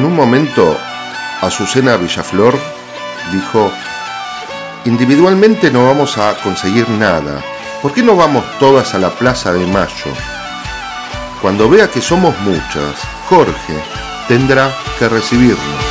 En un momento, Azucena Villaflor dijo, individualmente no vamos a conseguir nada. ¿Por qué no vamos todas a la Plaza de Mayo? Cuando vea que somos muchas, Jorge tendrá que recibirnos.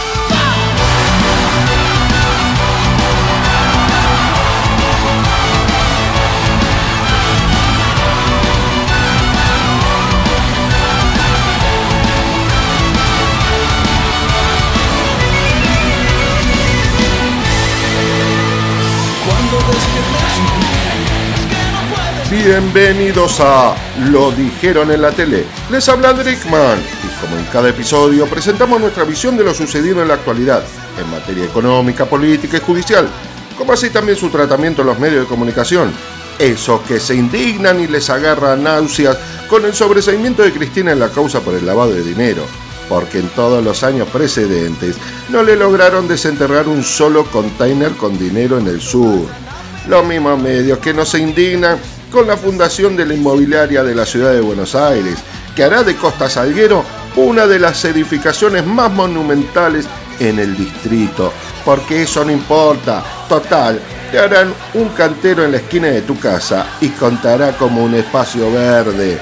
Bienvenidos a Lo dijeron en la tele. Les habla Drickman y como en cada episodio presentamos nuestra visión de lo sucedido en la actualidad en materia económica, política y judicial, como así también su tratamiento en los medios de comunicación. Esos que se indignan y les agarran náuseas con el sobreseimiento de Cristina en la causa por el lavado de dinero, porque en todos los años precedentes no le lograron desenterrar un solo container con dinero en el sur. Los mismos medios que no se indignan con la fundación de la inmobiliaria de la ciudad de Buenos Aires, que hará de Costa Salguero una de las edificaciones más monumentales en el distrito, porque eso no importa, total, te harán un cantero en la esquina de tu casa y contará como un espacio verde.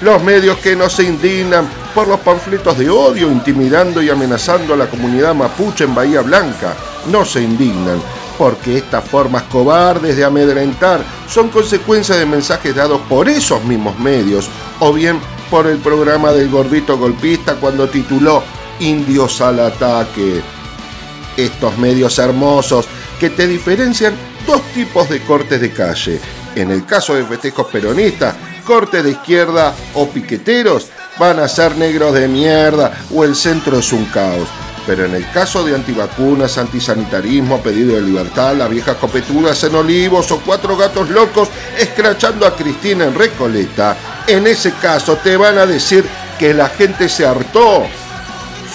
Los medios que no se indignan por los panfletos de odio intimidando y amenazando a la comunidad mapuche en Bahía Blanca, no se indignan porque estas formas cobardes de amedrentar son consecuencia de mensajes dados por esos mismos medios, o bien por el programa del gordito golpista cuando tituló Indios al ataque. Estos medios hermosos que te diferencian dos tipos de cortes de calle. En el caso de festejos peronistas, cortes de izquierda o piqueteros van a ser negros de mierda o el centro es un caos. Pero en el caso de antivacunas, antisanitarismo, pedido de libertad, las viejas copetudas en olivos o cuatro gatos locos escrachando a Cristina en Recoleta, en ese caso te van a decir que la gente se hartó.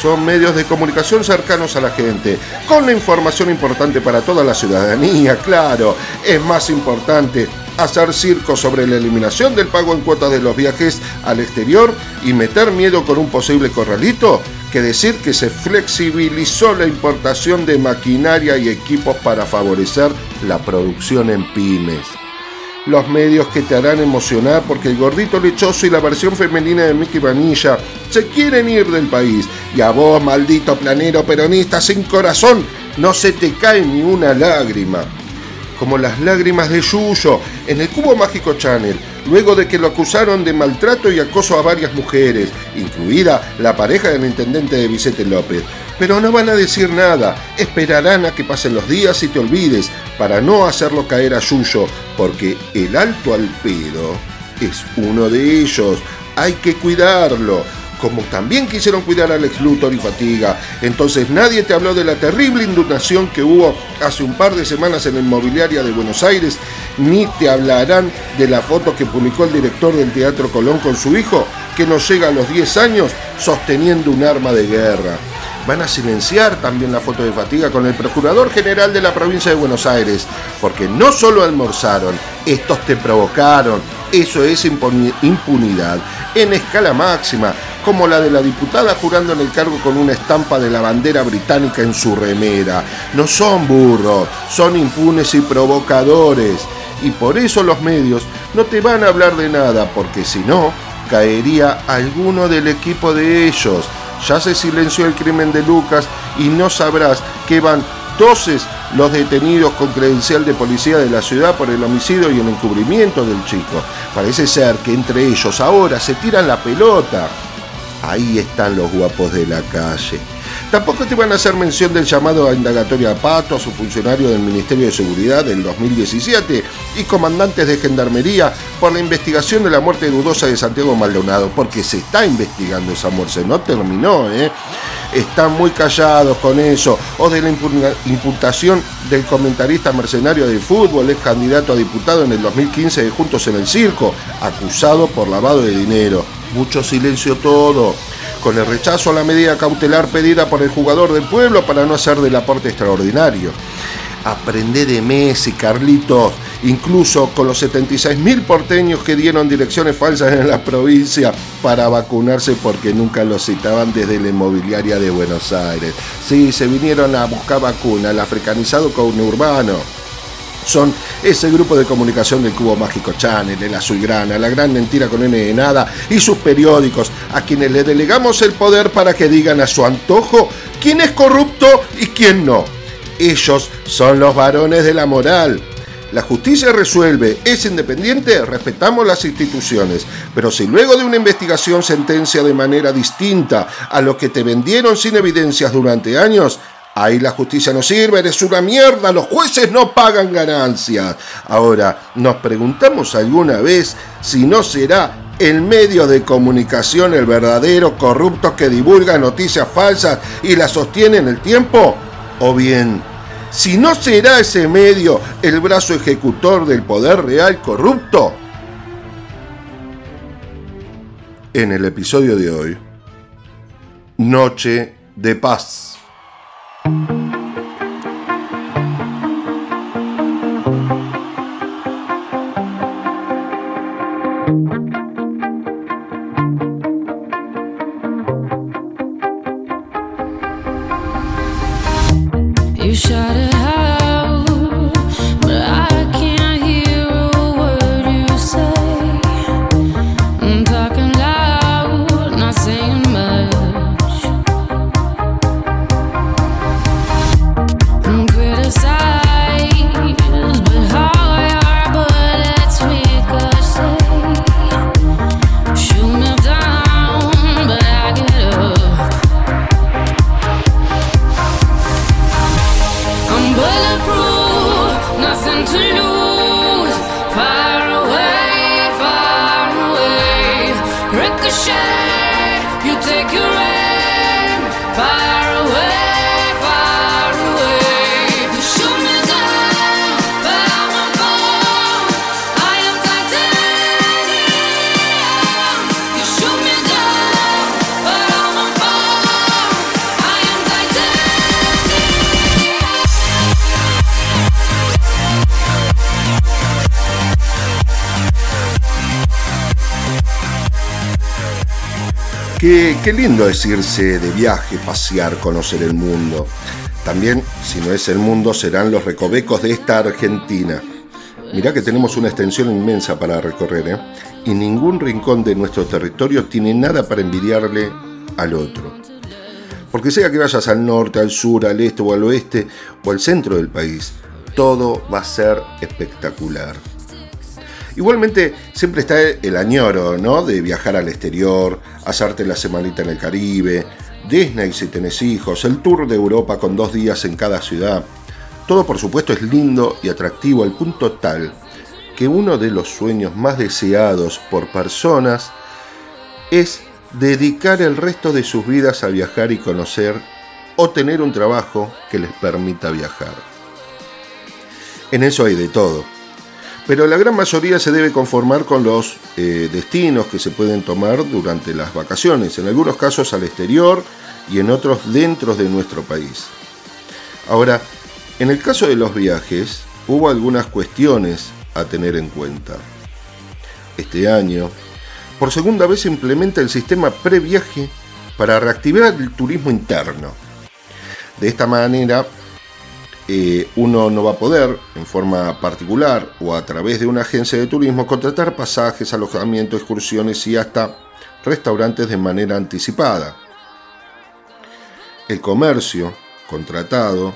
Son medios de comunicación cercanos a la gente, con la información importante para toda la ciudadanía, claro. Es más importante hacer circo sobre la eliminación del pago en cuotas de los viajes al exterior y meter miedo con un posible corralito que decir que se flexibilizó la importación de maquinaria y equipos para favorecer la producción en pymes. Los medios que te harán emocionar porque el gordito lechoso y la versión femenina de Mickey Vanilla se quieren ir del país. Y a vos, maldito planero peronista sin corazón, no se te cae ni una lágrima. Como las lágrimas de Yuyo en el Cubo Mágico Channel luego de que lo acusaron de maltrato y acoso a varias mujeres, incluida la pareja del intendente de Vicente López. Pero no van a decir nada, esperarán a que pasen los días y te olvides, para no hacerlo caer a Yuyo, porque el alto al pedo es uno de ellos, hay que cuidarlo como también quisieron cuidar al ex Luthor y Fatiga. Entonces nadie te habló de la terrible inundación que hubo hace un par de semanas en la inmobiliaria de Buenos Aires, ni te hablarán de la foto que publicó el director del Teatro Colón con su hijo, que no llega a los 10 años sosteniendo un arma de guerra. Van a silenciar también la foto de Fatiga con el Procurador General de la provincia de Buenos Aires, porque no solo almorzaron, estos te provocaron. Eso es impunidad en escala máxima como la de la diputada jurando en el cargo con una estampa de la bandera británica en su remera. No son burros, son impunes y provocadores. Y por eso los medios no te van a hablar de nada, porque si no, caería alguno del equipo de ellos. Ya se silenció el crimen de Lucas y no sabrás que van 12 los detenidos con credencial de policía de la ciudad por el homicidio y el encubrimiento del chico. Parece ser que entre ellos ahora se tiran la pelota. Ahí están los guapos de la calle. Tampoco te van a hacer mención del llamado a indagatoria a Pato, a su funcionario del Ministerio de Seguridad del 2017 y comandantes de Gendarmería por la investigación de la muerte dudosa de Santiago Maldonado, porque se está investigando esa muerte, no terminó, ¿eh? Están muy callados con eso, o de la imputación del comentarista mercenario de fútbol, ex candidato a diputado en el 2015 de Juntos en el Circo, acusado por lavado de dinero mucho silencio todo, con el rechazo a la medida cautelar pedida por el jugador del pueblo para no hacer del aporte extraordinario. Aprende de Messi, Carlitos. Incluso con los 76.000 porteños que dieron direcciones falsas en la provincia para vacunarse porque nunca los citaban desde la inmobiliaria de Buenos Aires. Sí, se vinieron a buscar vacuna, el africanizado con urbano son ese grupo de comunicación del Cubo Mágico Channel, el Azulgrana, la Gran Mentira con N de Nada y sus periódicos, a quienes le delegamos el poder para que digan a su antojo quién es corrupto y quién no. Ellos son los varones de la moral. La justicia resuelve, es independiente, respetamos las instituciones. Pero si luego de una investigación sentencia de manera distinta a lo que te vendieron sin evidencias durante años, Ahí la justicia no sirve, eres una mierda, los jueces no pagan ganancias. Ahora, nos preguntamos alguna vez si no será el medio de comunicación el verdadero corrupto que divulga noticias falsas y las sostiene en el tiempo? ¿O bien, si no será ese medio el brazo ejecutor del poder real corrupto? En el episodio de hoy, Noche de Paz. thank you. Qué, lindo es irse de viaje, pasear, conocer el mundo. También, si no es el mundo, serán los recovecos de esta Argentina. Mirá que tenemos una extensión inmensa para recorrer, ¿eh? Y ningún rincón de nuestro territorio tiene nada para envidiarle al otro. Porque sea que vayas al norte, al sur, al este o al oeste o al centro del país, todo va a ser espectacular. Igualmente siempre está el añoro, ¿no? De viajar al exterior, hacerte la semanita en el Caribe, Disney si tenés hijos, el tour de Europa con dos días en cada ciudad. Todo por supuesto es lindo y atractivo al punto tal que uno de los sueños más deseados por personas es dedicar el resto de sus vidas a viajar y conocer o tener un trabajo que les permita viajar. En eso hay de todo pero la gran mayoría se debe conformar con los eh, destinos que se pueden tomar durante las vacaciones, en algunos casos al exterior y en otros dentro de nuestro país. Ahora, en el caso de los viajes, hubo algunas cuestiones a tener en cuenta. Este año, por segunda vez se implementa el sistema previaje para reactivar el turismo interno. De esta manera, eh, uno no va a poder, en forma particular o a través de una agencia de turismo, contratar pasajes, alojamiento, excursiones y hasta restaurantes de manera anticipada. El comercio contratado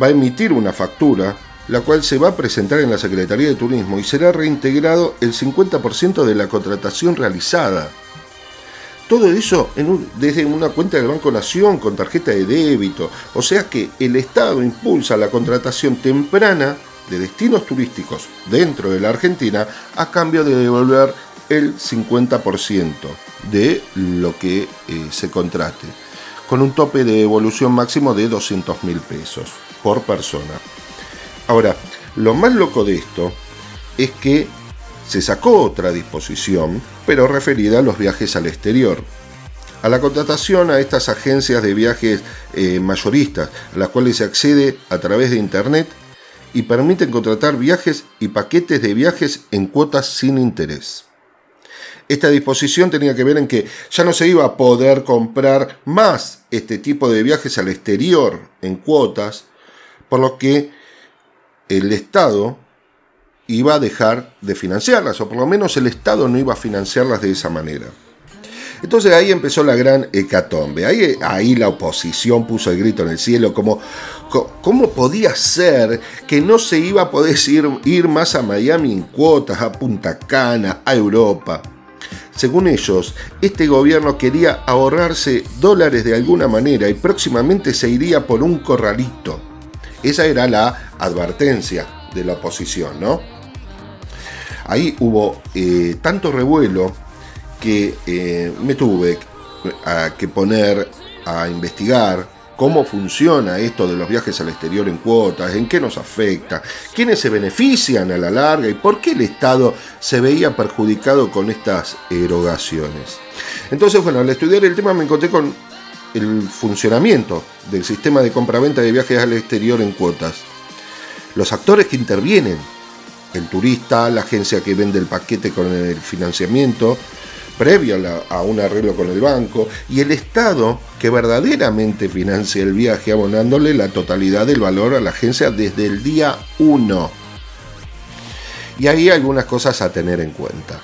va a emitir una factura, la cual se va a presentar en la Secretaría de Turismo y será reintegrado el 50% de la contratación realizada todo eso desde una cuenta del Banco Nación con tarjeta de débito. O sea que el Estado impulsa la contratación temprana de destinos turísticos dentro de la Argentina a cambio de devolver el 50% de lo que eh, se contrate, con un tope de devolución máximo de 200 mil pesos por persona. Ahora, lo más loco de esto es que se sacó otra disposición, pero referida a los viajes al exterior. A la contratación a estas agencias de viajes eh, mayoristas, a las cuales se accede a través de Internet, y permiten contratar viajes y paquetes de viajes en cuotas sin interés. Esta disposición tenía que ver en que ya no se iba a poder comprar más este tipo de viajes al exterior en cuotas, por lo que el Estado iba a dejar de financiarlas, o por lo menos el Estado no iba a financiarlas de esa manera. Entonces ahí empezó la gran hecatombe. Ahí, la oposición puso el grito en el cielo, como cómo podía ser que no se iba a poder ir más a Miami en cuotas, a Punta Cana, a Europa. Según ellos, este gobierno quería ahorrarse dólares de alguna manera y próximamente se iría por un corralito. Esa era la advertencia de la oposición, ¿no? Ahí hubo eh, tanto revuelo que eh, me tuve que poner a investigar cómo funciona esto de los viajes al exterior en cuotas, en qué nos afecta, quiénes se benefician a la larga y por qué el Estado se veía perjudicado con estas erogaciones. Entonces, bueno, al estudiar el tema me encontré con el funcionamiento del sistema de compraventa de viajes al exterior en cuotas. Los actores que intervienen, el turista, la agencia que vende el paquete con el financiamiento, previo a, un arreglo con el banco, y el Estado que verdaderamente financia el viaje abonándole la totalidad del valor a la agencia desde el día 1. Y hay algunas cosas a tener en cuenta.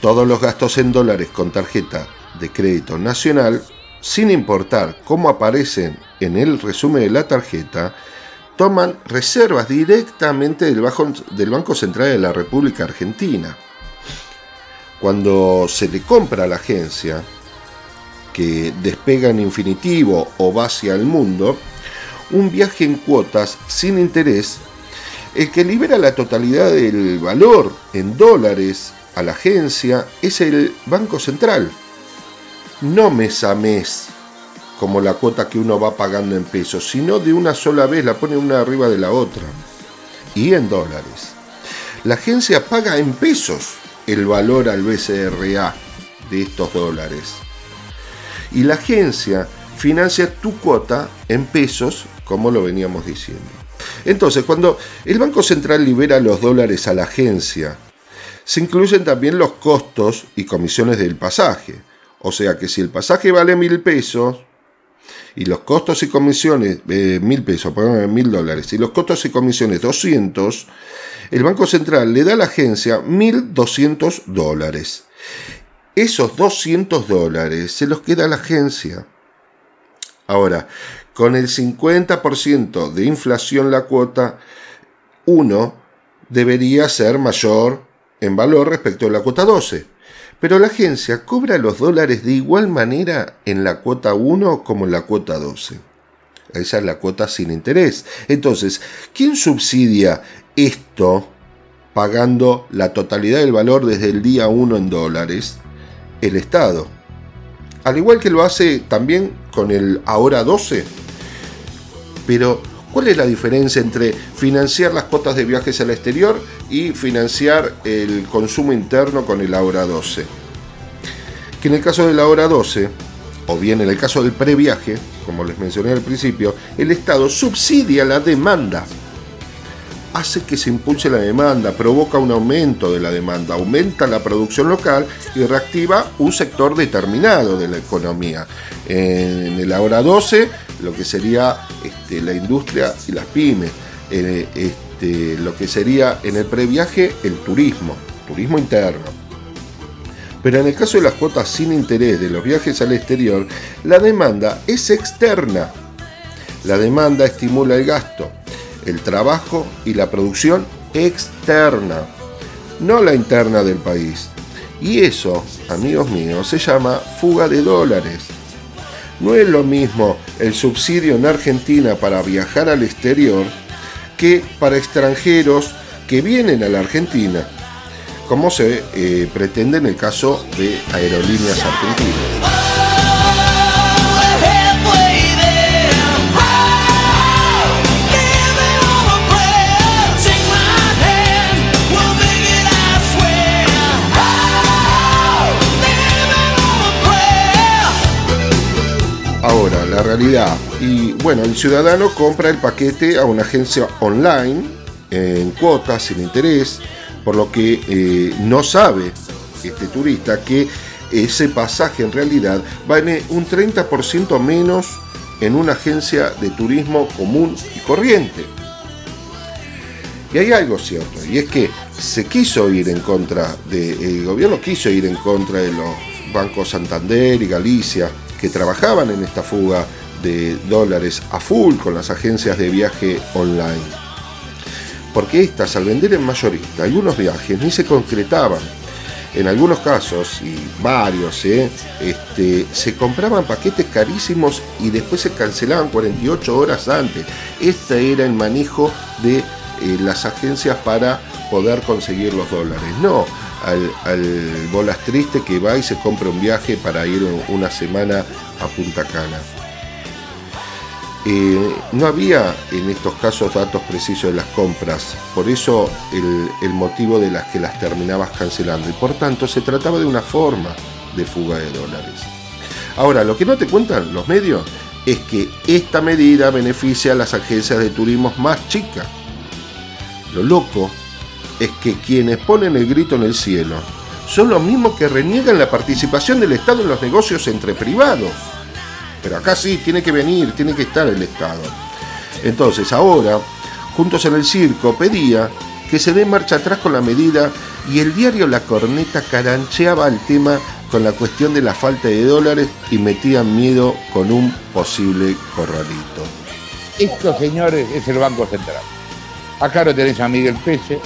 Todos los gastos en dólares con tarjeta de crédito nacional, sin importar cómo aparecen en el resumen de la tarjeta, toman reservas directamente del, del Banco Central de la República Argentina. Cuando se le compra a la agencia, que despega en infinitivo o va hacia el mundo, un viaje en cuotas sin interés, el que libera la totalidad del valor en dólares a la agencia es el Banco Central, no mes a mes, como la cuota que uno va pagando en pesos, sino de una sola vez, la pone una arriba de la otra, y en dólares. La agencia paga en pesos el valor al BCRA de estos dólares. Y la agencia financia tu cuota en pesos, como lo veníamos diciendo. Entonces, cuando el Banco Central libera los dólares a la agencia, se incluyen también los costos y comisiones del pasaje. O sea que si el pasaje vale mil pesos y los costos y comisiones, eh, mil pesos, mil dólares, y los costos y comisiones 200, el Banco Central le da a la agencia 1.200 dólares. Esos 200 dólares se los queda a la agencia. Ahora, con el 50% de inflación la cuota 1 debería ser mayor en valor respecto a la cuota 12. Pero la agencia cobra los dólares de igual manera en la cuota 1 como en la cuota 12. Esa es la cuota sin interés. Entonces, ¿quién subsidia esto pagando la totalidad del valor desde el día 1 en dólares, el Estado. Al igual que lo hace también con el ahora 12. Pero, ¿cuál es la diferencia entre financiar las cuotas de viajes al exterior y financiar el consumo interno con el ahora 12? Que en el caso del ahora 12, o bien en el caso del previaje, como les mencioné al principio, el Estado subsidia la demanda hace que se impulse la demanda, provoca un aumento de la demanda, aumenta la producción local y reactiva un sector determinado de la economía. En el ahora 12, lo que sería este, la industria y las pymes, eh, este, lo que sería en el previaje el turismo, turismo interno. Pero en el caso de las cuotas sin interés de los viajes al exterior, la demanda es externa. La demanda estimula el gasto, el trabajo y la producción externa, no la interna del país. Y eso, amigos míos, se llama fuga de dólares. No es lo mismo el subsidio en Argentina para viajar al exterior que para extranjeros que vienen a la Argentina, como se eh, pretende en el caso de aerolíneas argentinas. La realidad. Y bueno, el ciudadano compra el paquete a una agencia online en cuotas, sin interés, por lo que eh, no sabe este turista que ese pasaje en realidad vale un 30% menos en una agencia de turismo común y corriente. Y hay algo cierto, y es que se quiso ir en contra de, el gobierno quiso ir en contra de los bancos Santander y Galicia, que trabajaban en esta fuga de dólares a full con las agencias de viaje online. Porque estas, al vender en mayorista, algunos viajes ni se concretaban. En algunos casos, y varios, ¿eh? este, se compraban paquetes carísimos y después se cancelaban 48 horas antes. Este era el manejo de eh, las agencias para poder conseguir los dólares. No, al, al bolas triste que va y se compra un viaje para ir una semana a Punta Cana. Eh, no había en estos casos datos precisos de las compras, por eso el, el, motivo de las que las terminabas cancelando y por tanto se trataba de una forma de fuga de dólares. Ahora, lo que no te cuentan los medios es que esta medida beneficia a las agencias de turismo más chicas. Lo loco es que quienes ponen el grito en el cielo son los mismos que reniegan la participación del Estado en los negocios entre privados. Pero acá sí, tiene que venir, tiene que estar el Estado. Entonces ahora, Juntos en el Circo pedía que se dé marcha atrás con la medida y el diario La Corneta carancheaba el tema con la cuestión de la falta de dólares y metían miedo con un posible corralito. Esto, señores, es el Banco Central. Acá lo tenés a Miguel Pese,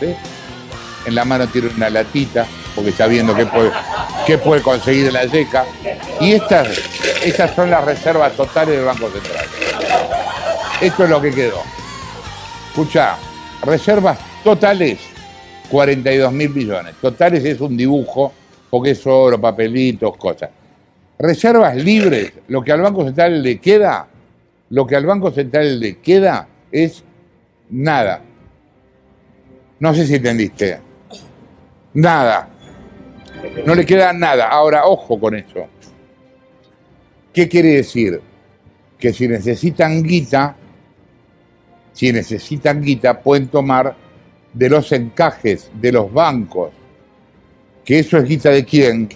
En la mano tiene una latita, porque está viendo qué puede, qué puede conseguir la yeca. Y estas, estas son las reservas totales del Banco Central. Esto es lo que quedó. Escucha, reservas totales, 42 mil millones. Totales es un dibujo, porque es oro, papelitos, cosas. Reservas libres, lo que al Banco Central le queda, lo que al Banco Central le queda es nada. No sé si entendiste. Nada. No le queda nada. Ahora, ojo con eso. ¿Qué quiere decir? Que si necesitan guita, si necesitan guita, pueden tomar de los encajes de los bancos. Que eso es guita de quién?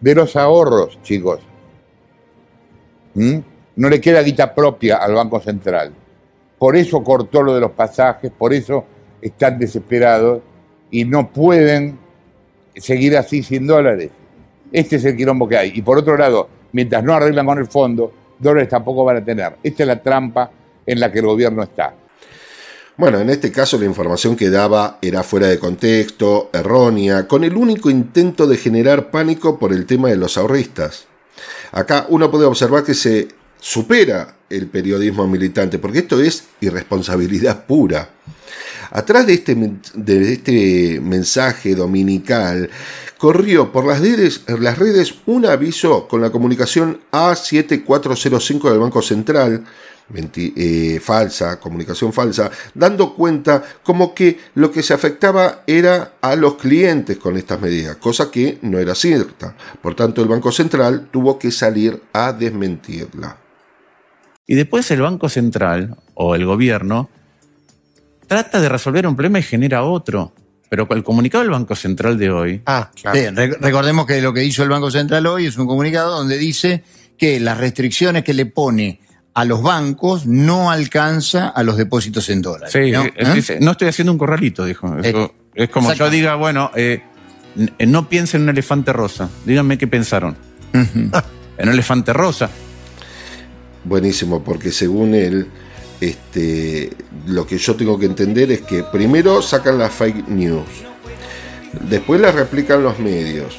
De los ahorros, chicos. ¿Mm? No le queda guita propia al Banco Central. Por eso cortó lo de los pasajes, por eso están desesperados y no pueden seguir así sin dólares. Este es el quilombo que hay. Y por otro lado, mientras no arreglan con el fondo, dólares tampoco van a tener. Esta es la trampa en la que el gobierno está. Bueno, en este caso la información que daba era fuera de contexto, errónea, con el único intento de generar pánico por el tema de los ahorristas. Acá uno puede observar que se supera el periodismo militante, porque esto es irresponsabilidad pura. Atrás de este, de este mensaje dominical, corrió por las redes, las redes un aviso con la comunicación A7405 del Banco Central, eh, falsa, comunicación falsa, dando cuenta como que lo que se afectaba era a los clientes con estas medidas, cosa que no era cierta. Por tanto, el Banco Central tuvo que salir a desmentirla. Y después el Banco Central o el gobierno trata de resolver un problema y genera otro. Pero con el comunicado del Banco Central de hoy. Ah, claro. Sí, recordemos que lo que hizo el Banco Central hoy es un comunicado donde dice que las restricciones que le pone a los bancos no alcanza a los depósitos en dólares. Sí, ¿no? ¿Eh? Dice, no estoy haciendo un corralito, dijo. Eso, es como yo diga, bueno, eh, no piensen en un elefante rosa. Díganme qué pensaron. En un elefante rosa. Buenísimo, porque según él, este, lo que yo tengo que entender es que primero sacan las fake news, después las replican los medios,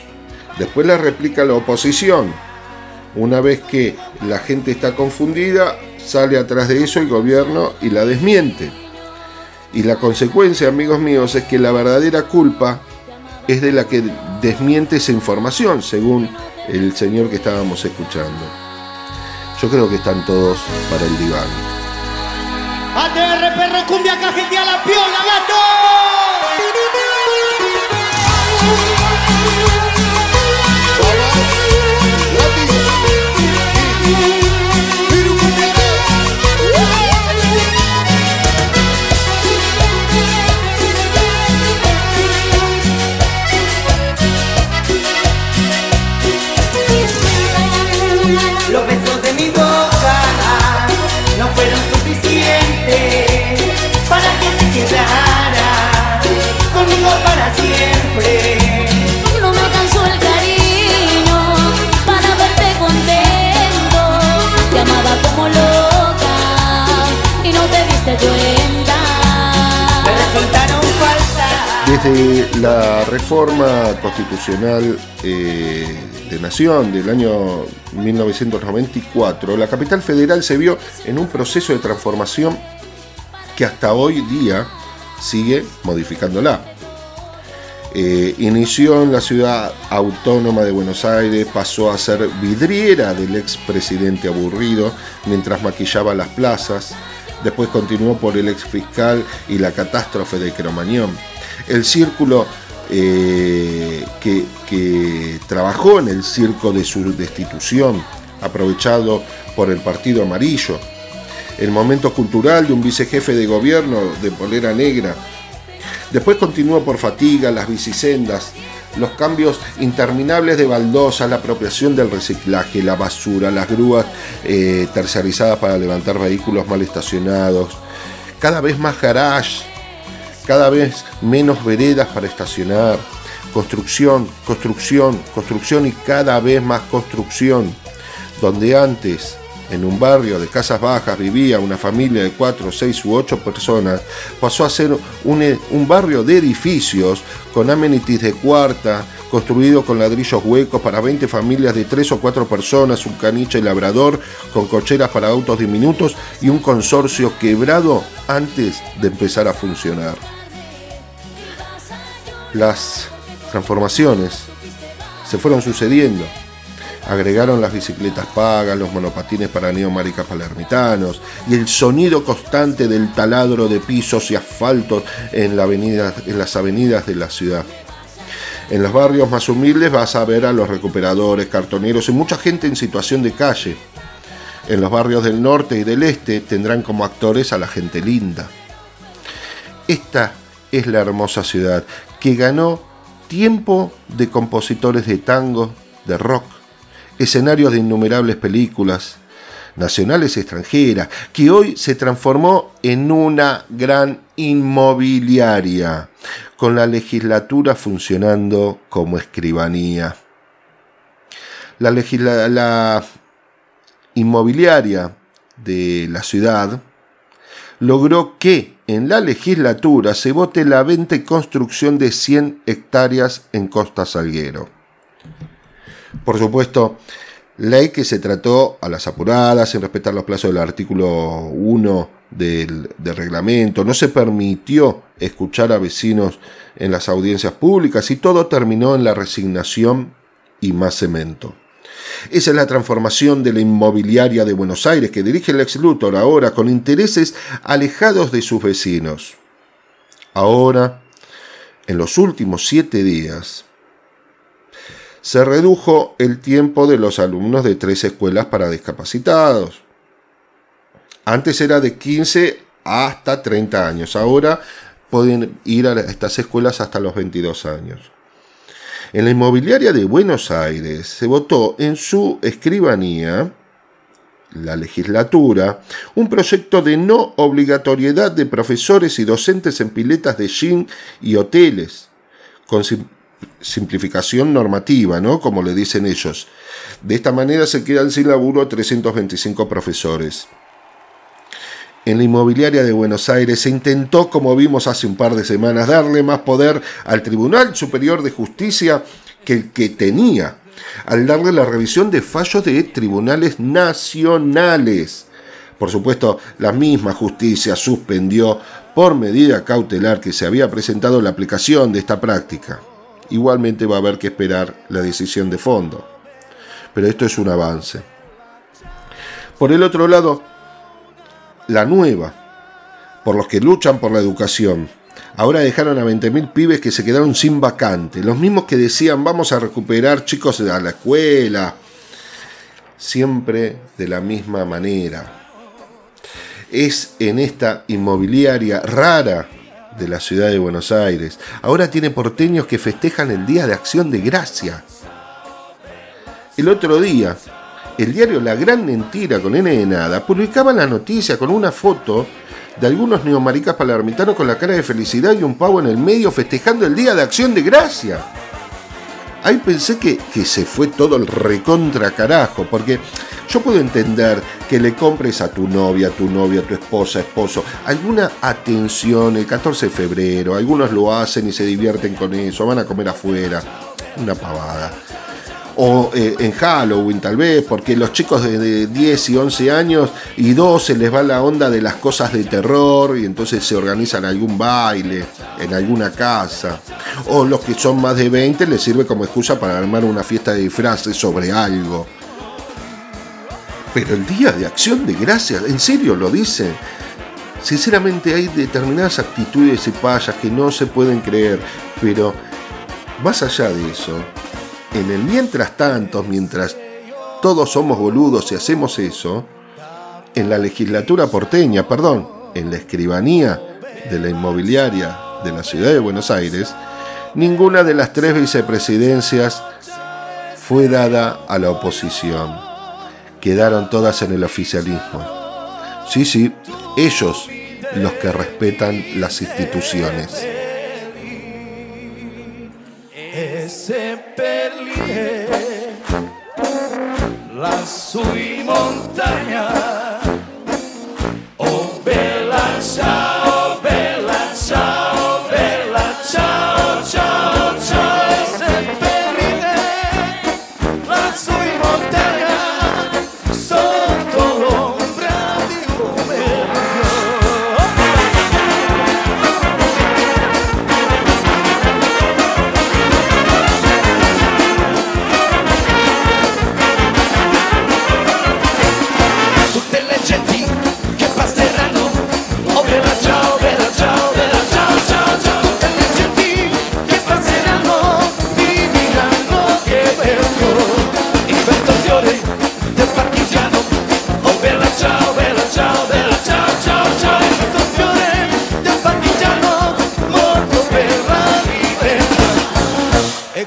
después las replica la oposición. Una vez que la gente está confundida, sale atrás de eso el gobierno y la desmiente. Y la consecuencia, amigos míos, es que la verdadera culpa es de la que desmiente esa información, según el señor que estábamos escuchando. Yo creo que están todos para el diván. ATR, perro, cumbia, cajetea la Desde la reforma constitucional eh, de Nación del año 1994, la capital federal se vio en un proceso de transformación que hasta hoy día sigue modificándola. Eh, inició en la ciudad autónoma de Buenos Aires, pasó a ser vidriera del expresidente aburrido mientras maquillaba las plazas, después continuó por el ex fiscal y la catástrofe de Cromañón el círculo eh, que, trabajó en el circo de su destitución, aprovechado por el Partido Amarillo, el momento cultural de un vicejefe de gobierno de polera negra. Después continuó por fatiga, las bicisendas, los cambios interminables de baldosa, la apropiación del reciclaje, la basura, las grúas eh, tercerizadas para levantar vehículos mal estacionados, cada vez más garage cada vez menos veredas para estacionar, construcción, construcción, construcción y cada vez más construcción. Donde antes, en un barrio de casas bajas, vivía una familia de cuatro, seis u ocho personas, pasó a ser un, barrio de edificios con amenities de cuarta, construido con ladrillos huecos para 20 familias de tres o cuatro personas, un caniche labrador con cocheras para autos diminutos y un consorcio quebrado antes de empezar a funcionar las transformaciones se fueron sucediendo. Agregaron las bicicletas pagas, los monopatines para neomaricas palermitanos y el sonido constante del taladro de pisos y asfaltos en, en las avenidas de la ciudad. En los barrios más humildes vas a ver a los recuperadores, cartoneros y mucha gente en situación de calle. En los barrios del norte y del este tendrán como actores a la gente linda. Esta es la hermosa ciudad que ganó tiempo de compositores de tango, de rock, escenarios de innumerables películas, nacionales y extranjeras, que hoy se transformó en una gran inmobiliaria, con la legislatura funcionando como escribanía. La, la inmobiliaria de la ciudad logró que en la legislatura se vote la venta y construcción de 100 hectáreas en Costa Salguero. Por supuesto, ley que se trató a las apuradas, sin respetar los plazos del artículo 1 del, del, reglamento, no se permitió escuchar a vecinos en las audiencias públicas y todo terminó en la resignación y más cemento. Esa es la transformación de la inmobiliaria de Buenos Aires que dirige el ex Luthor ahora con intereses alejados de sus vecinos. Ahora, en los últimos siete días, se redujo el tiempo de los alumnos de tres escuelas para discapacitados. Antes era de 15 hasta 30 años, ahora pueden ir a estas escuelas hasta los 22 años. En la inmobiliaria de Buenos Aires se votó en su escribanía, la legislatura, un proyecto de no obligatoriedad de profesores y docentes en piletas de gin y hoteles, con simplificación normativa, ¿no? Como le dicen ellos. De esta manera se quedan sin laburo 325 profesores. En la inmobiliaria de Buenos Aires se intentó, como vimos hace un par de semanas, darle más poder al Tribunal Superior de Justicia que el que tenía, al darle la revisión de fallos de tribunales nacionales. Por supuesto, la misma justicia suspendió por medida cautelar que se había presentado la aplicación de esta práctica. Igualmente va a haber que esperar la decisión de fondo. Pero esto es un avance. Por el otro lado, la nueva, por los que luchan por la educación. Ahora dejaron a 20.000 pibes que se quedaron sin vacante, los mismos que decían vamos a recuperar chicos a la escuela, siempre de la misma manera. Es en esta inmobiliaria rara de la ciudad de Buenos Aires. Ahora tiene porteños que festejan el Día de Acción de Gracia. El otro día, el diario La Gran Mentira con N de nada publicaba la noticia con una foto de algunos neomaricas palermitanos con la cara de felicidad y un pavo en el medio festejando el Día de Acción de Gracia. Ahí pensé que, que se fue todo el recontra carajo, porque Yo puedo entender que le compres a tu novia, a tu novia, a tu esposa, esposo, alguna atención el 14 de febrero. Algunos lo hacen y se divierten con eso, van a comer afuera. Una pavada o eh, en Halloween tal vez, porque los chicos de, de 10 y 11 años y 12 les va la onda de las cosas de terror y entonces se organizan algún baile en alguna casa. O los que son más de 20 les sirve como excusa para armar una fiesta de disfraces sobre algo. Pero el día de acción de gracias, en serio lo dicen. Sinceramente hay determinadas actitudes y payas que no se pueden creer, pero más allá de eso, en el mientras tanto, mientras todos somos boludos y hacemos eso, en la legislatura porteña, perdón, en la escribanía de la inmobiliaria de la ciudad de Buenos Aires, ninguna de las tres vicepresidencias fue dada a la oposición. Quedaron todas en el oficialismo. Sí, sí, ellos los que respetan las instituciones. Ese perline lassù in. Oh bella ciao,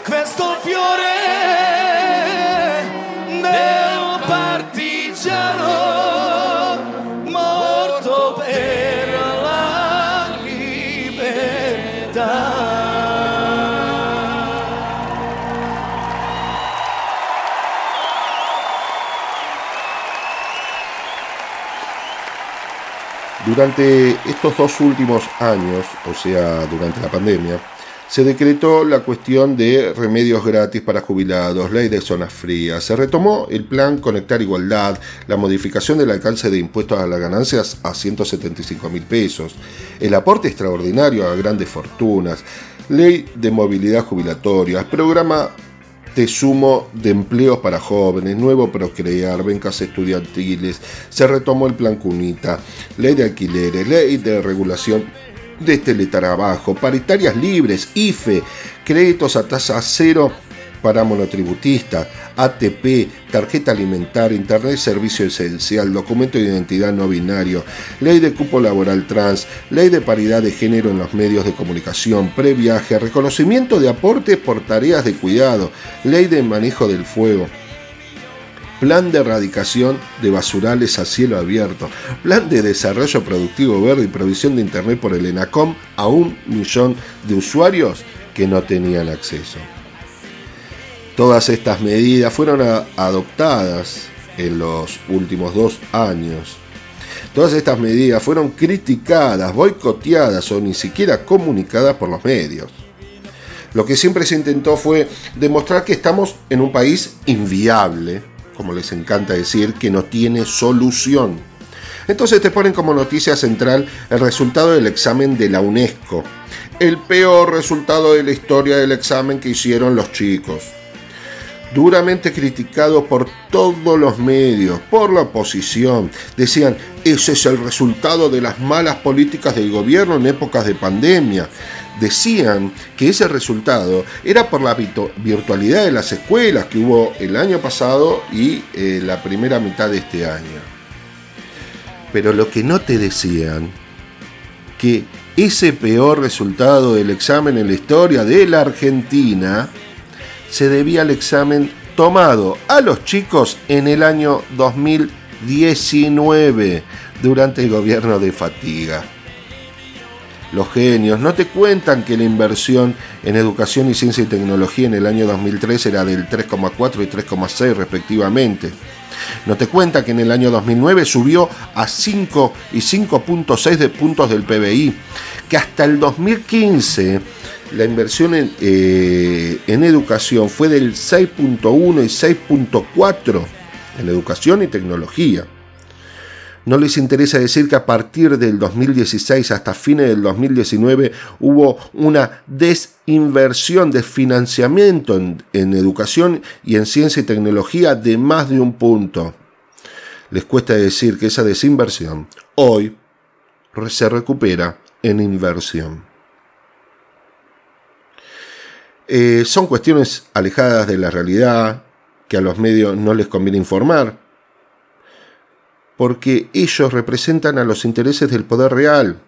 Questo fiore del partigiano morto per la libertà. Durante estos dos últimos años, o sea, durante la pandemia, se decretó la cuestión de remedios gratis para jubilados, ley de zonas frías, se retomó el plan Conectar Igualdad, la modificación del alcance de impuestos a las ganancias a 175 mil pesos, el aporte extraordinario a grandes fortunas, ley de movilidad jubilatoria, programa de sumo de empleos para jóvenes, nuevo Procrear, becas estudiantiles, se retomó el plan Cunita, ley de alquileres, ley de regulación de teletrabajo, paritarias libres, IFE, créditos a tasa cero para monotributistas, ATP, tarjeta alimentaria, Internet Servicio Esencial, documento de identidad no binario, ley de cupo laboral trans, ley de paridad de género en los medios de comunicación, previaje, reconocimiento de aportes por tareas de cuidado, ley de manejo del fuego, Plan de erradicación de basurales a cielo abierto. Plan de desarrollo productivo verde y provisión de Internet por el ENACOM a un millón de usuarios que no tenían acceso. Todas estas medidas fueron adoptadas en los últimos dos años. Todas estas medidas fueron criticadas, boicoteadas o ni siquiera comunicadas por los medios. Lo que siempre se intentó fue demostrar que estamos en un país inviable, como les encanta decir, que no tiene solución. Entonces te ponen como noticia central el resultado del examen de la UNESCO. El peor resultado de la historia del examen que hicieron los chicos. Duramente criticado por todos los medios, por la oposición. Decían, ese es el resultado de las malas políticas del gobierno en épocas de pandemia decían que ese resultado era por la virtu- virtualidad de las escuelas que hubo el año pasado y eh, la primera mitad de este año. Pero lo que no te decían, que ese peor resultado del examen en la historia de la Argentina se debía al examen tomado a los chicos en el año 2019 durante el gobierno de Fatiga. Los genios no te cuentan que la inversión en educación y ciencia y tecnología en el año 2003 era del 3,4 y 3,6 respectivamente. No te cuenta que en el año 2009 subió a 5 y 5.6 de puntos del PBI, que hasta el 2015 la inversión en, eh, en educación fue del 6.1 y 6.4 en educación y tecnología. No les interesa decir que a partir del 2016 hasta fines del 2019 hubo una desinversión de financiamiento en, educación y en ciencia y tecnología de más de un punto. Les cuesta decir que esa desinversión hoy se recupera en inversión. Eh, son cuestiones alejadas de la realidad que a los medios no les conviene informar, porque ellos representan a los intereses del poder real.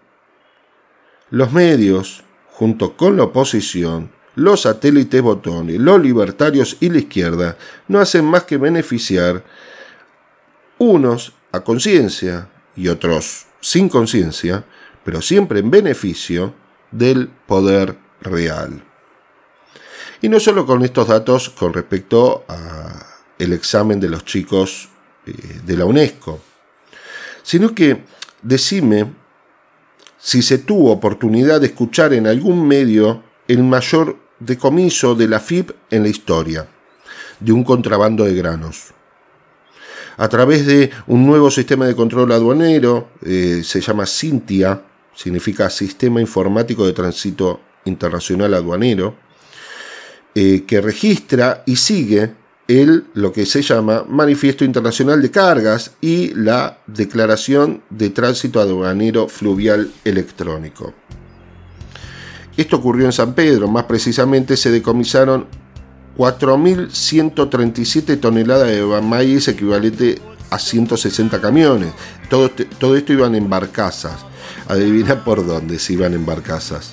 Los medios, junto con la oposición, los satélites botones, los libertarios y la izquierda, no hacen más que beneficiar unos a conciencia y otros sin conciencia, pero siempre en beneficio del poder real. Y no solo con estos datos con respecto al examen de los chicos eh, de la UNESCO, sino que decime si se tuvo oportunidad de escuchar en algún medio el mayor decomiso de la FIP en la historia, de un contrabando de granos. A través de un nuevo sistema de control aduanero, eh, se llama Cintia, significa Sistema Informático de Tránsito Internacional Aduanero, eh, que registra y sigue el, lo que se llama Manifiesto Internacional de Cargas y la Declaración de Tránsito Aduanero Fluvial Electrónico. Esto ocurrió en San Pedro, más precisamente se decomisaron 4.137 toneladas de maíz equivalente a 160 camiones. Todo, este- todo esto iban en barcazas. Adivina por dónde se iban en barcazas.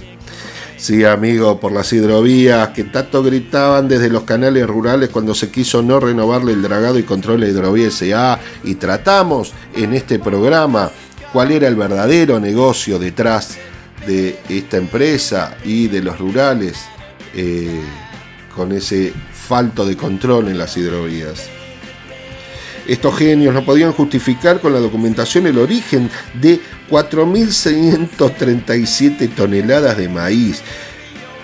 Sí, amigo, por las hidrovías que tanto gritaban desde los canales rurales cuando se quiso no renovarle el dragado y control de hidrovía SA. Y tratamos en este programa cuál era el verdadero negocio detrás de esta empresa y de los rurales eh, con ese falto de control en las hidrovías. Estos genios no podían justificar con la documentación el origen de 4.637 toneladas de maíz,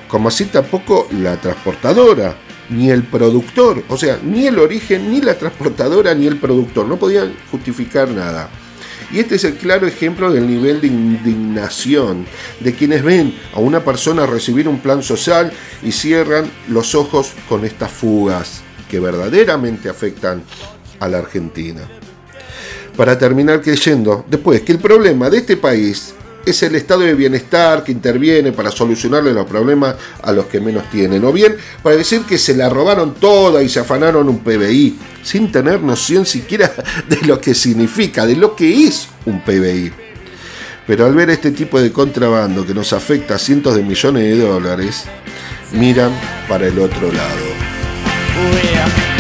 como así tampoco la transportadora, ni el productor, o sea, ni el origen, ni la transportadora, ni el productor, no podían justificar nada. Y este es el claro ejemplo del nivel de indignación de quienes ven a una persona recibir un plan social y cierran los ojos con estas fugas que verdaderamente afectan a la Argentina. Para terminar creyendo después que el problema de este país es el estado de bienestar que interviene para solucionarle los problemas a los que menos tienen. O bien para decir que se la robaron toda y se afanaron un PBI, sin tener noción siquiera de lo que significa, de lo que es un PBI. Pero al ver este tipo de contrabando que nos afecta a cientos de millones de dólares, miran para el otro lado.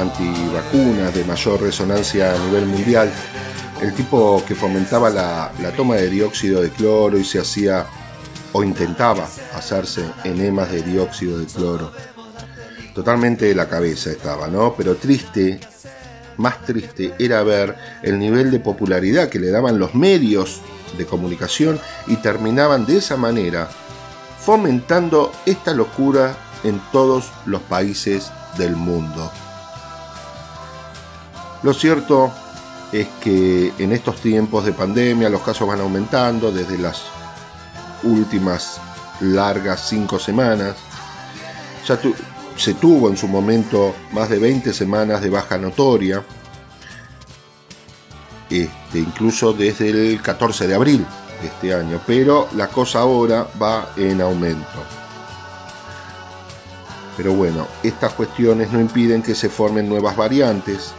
Antivacunas de mayor resonancia a nivel mundial, el tipo que fomentaba la, toma de dióxido de cloro y se hacía o intentaba hacerse enemas de dióxido de cloro. Totalmente de la cabeza estaba, ¿no? Pero triste, más triste era ver el nivel de popularidad que le daban los medios de comunicación y terminaban de esa manera fomentando esta locura en todos los países del mundo. Lo cierto es que en estos tiempos de pandemia los casos van aumentando desde las últimas largas cinco semanas. Ya se tuvo en su momento más de 20 semanas de baja notoria, este, incluso desde el 14 de abril de este año, pero la cosa ahora va en aumento. Pero bueno, estas cuestiones no impiden que se formen nuevas variantes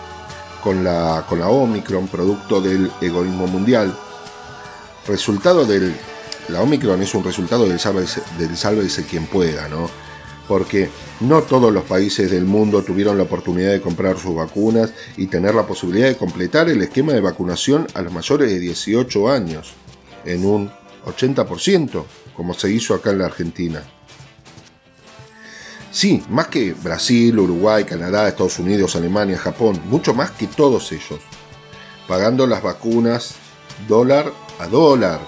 con la, con la Omicron, producto del egoísmo mundial. Resultado del... La Omicron es un resultado del sálvese, del sálvese quien pueda, ¿no? Porque no todos los países del mundo tuvieron la oportunidad de comprar sus vacunas y tener la posibilidad de completar el esquema de vacunación a los mayores de 18 años en un 80%, como se hizo acá en la Argentina. Sí, más que Brasil, Uruguay, Canadá, Estados Unidos, Alemania, Japón, mucho más que todos ellos, pagando las vacunas dólar a dólar,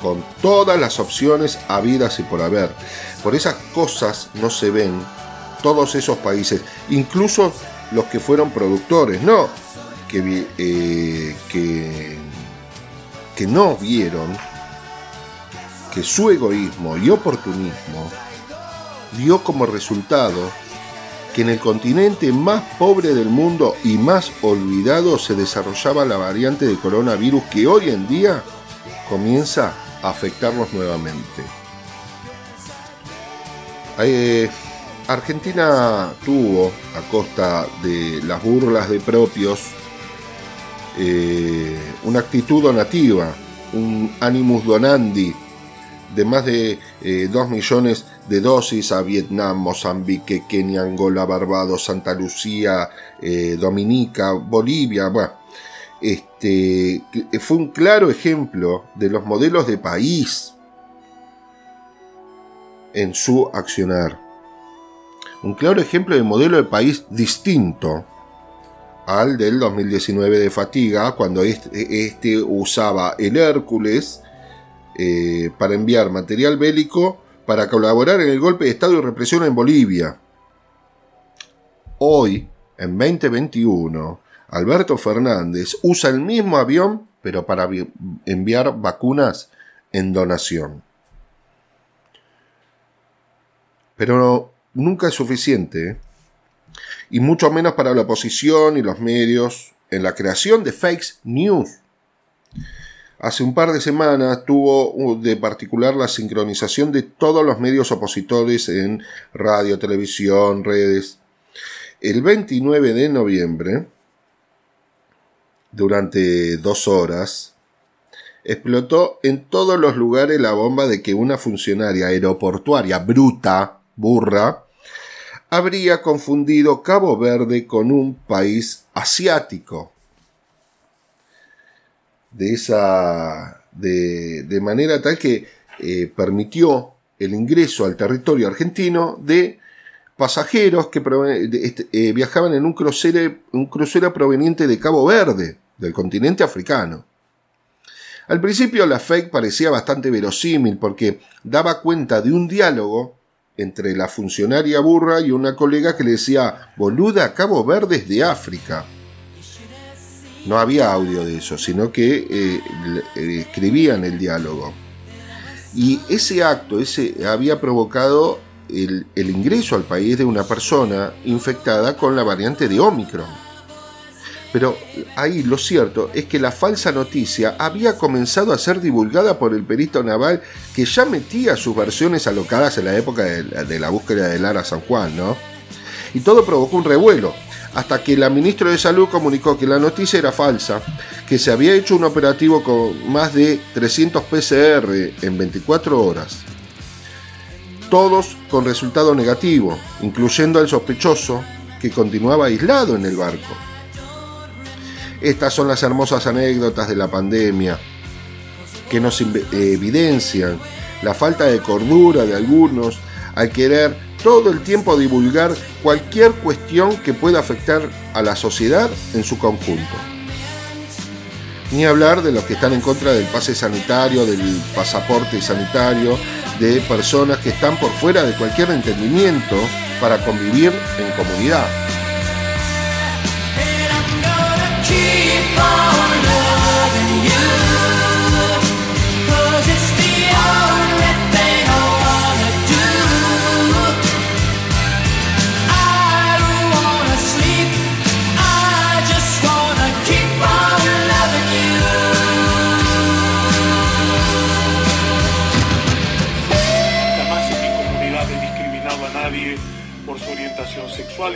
con todas las opciones habidas y por haber. Por esas cosas no se ven todos esos países, incluso los que fueron productores, no que, eh, que, que no vieron que su egoísmo y oportunismo dio como resultado que en el continente más pobre del mundo y más olvidado se desarrollaba la variante de coronavirus que hoy en día comienza a afectarnos nuevamente. Eh, Argentina tuvo, a costa de las burlas de propios, eh, una actitud donativa, un animus donandi de más de 2 millones de dosis a Vietnam, Mozambique, Kenia, Angola, Barbados, Santa Lucía, eh, Dominica, Bolivia. Bueno, este, fue un claro ejemplo de los modelos de país en su accionar. Un claro ejemplo de modelo de país distinto al del 2019 de Fatiga, cuando este, este usaba el Hércules eh, para enviar material bélico para colaborar en el golpe de Estado y represión en Bolivia. Hoy, en 2021, Alberto Fernández usa el mismo avión, pero para vi- enviar vacunas en donación. Pero nunca es suficiente, ¿eh? y mucho menos para la oposición y los medios en la creación de fake news. Hace un par de semanas tuvo uh, de particular la sincronización de todos los medios opositores en radio, televisión, redes. El 29 de noviembre, durante dos horas, explotó en todos los lugares la bomba de que una funcionaria aeroportuaria bruta, burra, habría confundido Cabo Verde con un país asiático. De esa. de, de manera tal que eh, permitió el ingreso al territorio argentino de pasajeros que de- este, eh, viajaban en un crucero, un crucero proveniente de Cabo Verde, del continente africano. Al principio la fake parecía bastante verosímil porque daba cuenta de un diálogo entre la funcionaria burra y una colega que le decía, boluda, Cabo Verde es de África. No había audio de eso, sino que eh, eh, escribían el diálogo. Y ese acto ese había provocado el, el ingreso al país de una persona infectada con la variante de Omicron. Pero ahí lo cierto es que la falsa noticia había comenzado a ser divulgada por el perito naval que ya metía sus versiones alocadas en la época de, de la búsqueda de Lara San Juan, ¿no? Y todo provocó un revuelo, hasta que la ministra de Salud comunicó que la noticia era falsa, que se había hecho un operativo con más de 300 PCR en 24 horas. Todos con resultado negativo, incluyendo al sospechoso que continuaba aislado en el barco. Estas son las hermosas anécdotas de la pandemia que nos evidencian la falta de cordura de algunos al querer todo el tiempo divulgar cualquier cuestión que pueda afectar a la sociedad en su conjunto. Ni hablar de los que están en contra del pase sanitario, del pasaporte sanitario, de personas que están por fuera de cualquier entendimiento para convivir en comunidad.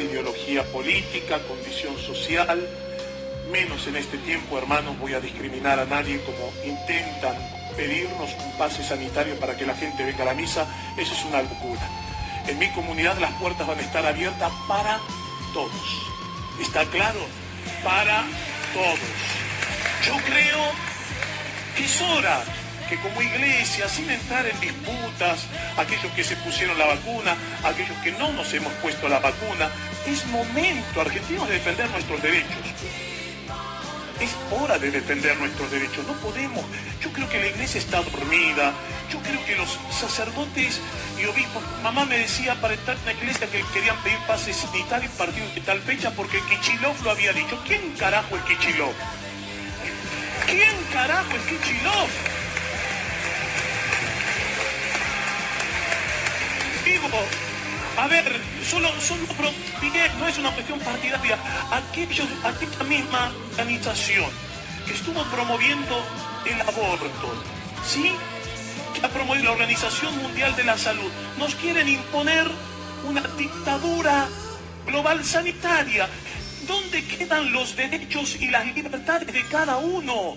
Ideología política, condición social. Menos en este tiempo, hermanos, voy a discriminar a nadie como intentan pedirnos un pase sanitario para que la gente venga a la misa. Eso es una locura. En mi comunidad las puertas van a estar abiertas para todos. ¿Está claro? Para todos. Yo creo que es hora que como iglesia, sin entrar en disputas, aquellos que se pusieron la vacuna, aquellos que no nos hemos puesto la vacuna, es momento, argentinos, de defender nuestros derechos. Es hora de defender nuestros derechos. No podemos. Yo creo que la iglesia está dormida. Yo creo que los sacerdotes y obispos. Mamá me decía para estar en la iglesia que querían pedir pase sanitario y partido de tal fecha porque Kichilov lo había dicho. ¿Quién carajo es Kichilov? ¿Quién carajo es Kichilov? A ver, solo, solo no es una cuestión partidaria. Aquellos, aquella misma organización que estuvo promoviendo el aborto, ¿sí? Que ha promovido la Organización Mundial de la Salud, nos quieren imponer una dictadura global sanitaria. ¿Dónde quedan los derechos y las libertades de cada uno?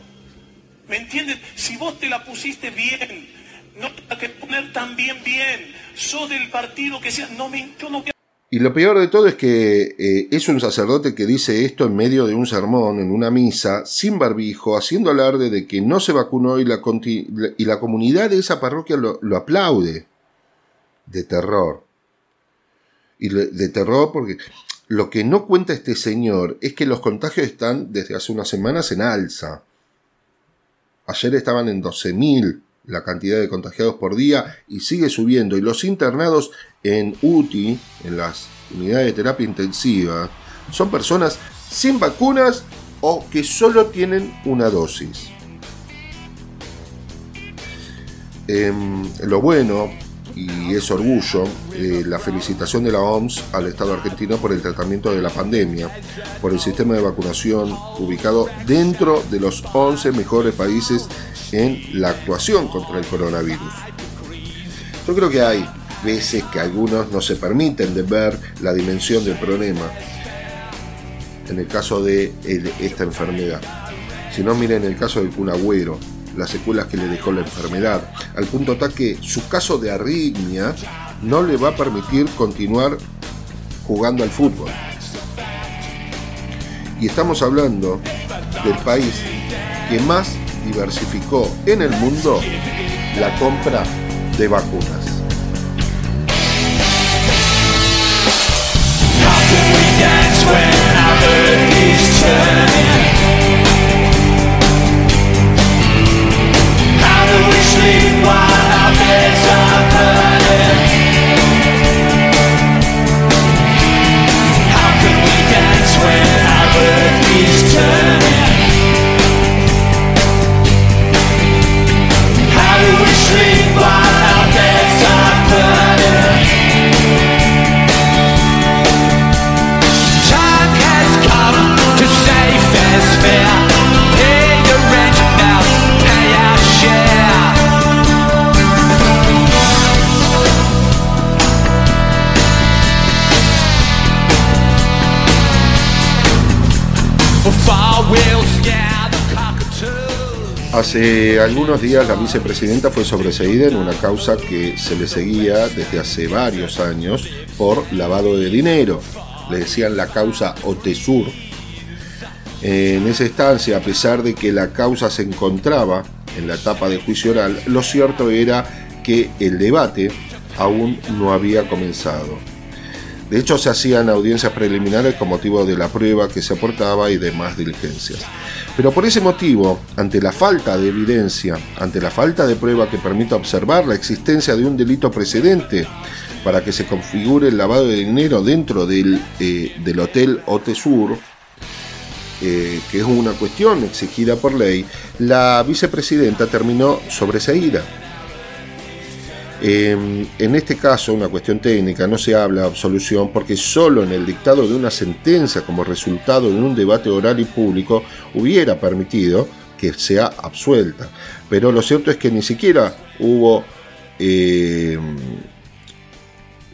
¿Me entienden? Si vos te la pusiste bien, no la que poner también bien. Del partido que sea. Y lo peor de todo es que eh, es un sacerdote que dice esto en medio de un sermón, en una misa, sin barbijo, haciendo alarde de que no se vacunó y la, y la comunidad de esa parroquia lo, aplaude. De terror. Y de terror porque lo que no cuenta este señor es que los contagios están desde hace unas semanas en alza. Ayer estaban en 12.000 la cantidad de contagiados por día y sigue subiendo. Y los internados en UTI, en las unidades de terapia intensiva, son personas sin vacunas o que solo tienen una dosis. Em, lo bueno, y es orgullo, eh, la felicitación de la OMS al Estado argentino por el tratamiento de la pandemia, por el sistema de vacunación ubicado dentro de los 11 mejores países en la actuación contra el coronavirus. Yo creo que hay veces que algunos no se permiten de ver la dimensión del problema en el caso de esta enfermedad. Si no, miren el caso del Kun Agüero, las secuelas que le dejó la enfermedad, al punto tal que su caso de arritmia no le va a permitir continuar jugando al fútbol. Y estamos hablando del país que más diversificó en el mundo la compra de vacunas. turn? Hace algunos días la vicepresidenta fue sobreseída en una causa que se le seguía desde hace varios años por lavado de dinero. Le decían la causa Otesur. En esa instancia, a pesar de que la causa se encontraba en la etapa de juicio oral, lo cierto era que el debate aún no había comenzado. De hecho, se hacían audiencias preliminares con motivo de la prueba que se aportaba y demás diligencias. Pero por ese motivo, ante la falta de evidencia, ante la falta de prueba que permita observar la existencia de un delito precedente para que se configure el lavado de dinero dentro del, eh, del Hotel Otesur, eh, que es una cuestión exigida por ley, la vicepresidenta terminó sobreseída. Eh, en este caso, una cuestión técnica, no se habla de absolución porque solo en el dictado de una sentencia como resultado de un debate oral y público hubiera permitido que sea absuelta. Pero lo cierto es que ni siquiera hubo... eh,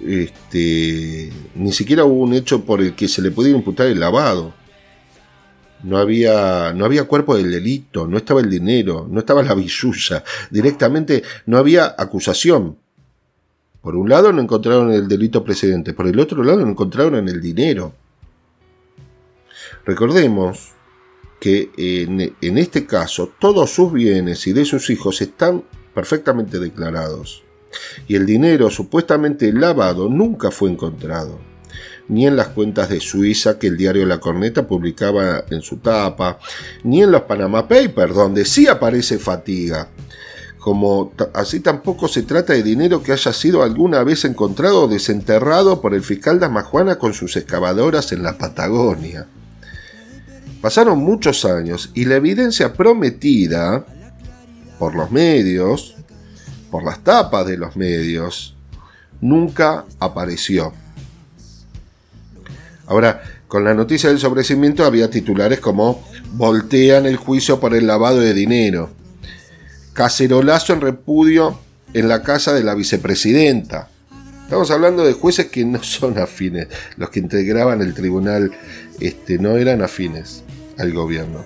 este, ni siquiera hubo un hecho por el que se le pudiera imputar el lavado. No había, no había cuerpo del delito, no estaba el dinero, no estaba la billulla. Directamente no había acusación. Por un lado no encontraron el delito precedente, por el otro lado no encontraron en el dinero. Recordemos que en este caso todos sus bienes y de sus hijos están perfectamente declarados. Y el dinero supuestamente lavado nunca fue encontrado ni en las cuentas de Suiza que el diario La Corneta publicaba en su tapa, ni en los Panama Papers, donde sí aparece fatiga. Como así tampoco se trata de dinero que haya sido alguna vez encontrado o desenterrado por el fiscal Damajuana con sus excavadoras en la Patagonia. Pasaron muchos años y la evidencia prometida por los medios, por las tapas de los medios, nunca apareció. Ahora, con la noticia del sobrecimiento había titulares como voltean el juicio por el lavado de dinero, cacerolazo en repudio en la casa de la vicepresidenta. Estamos hablando de jueces que no son afines, los que integraban el tribunal este, no eran afines al gobierno.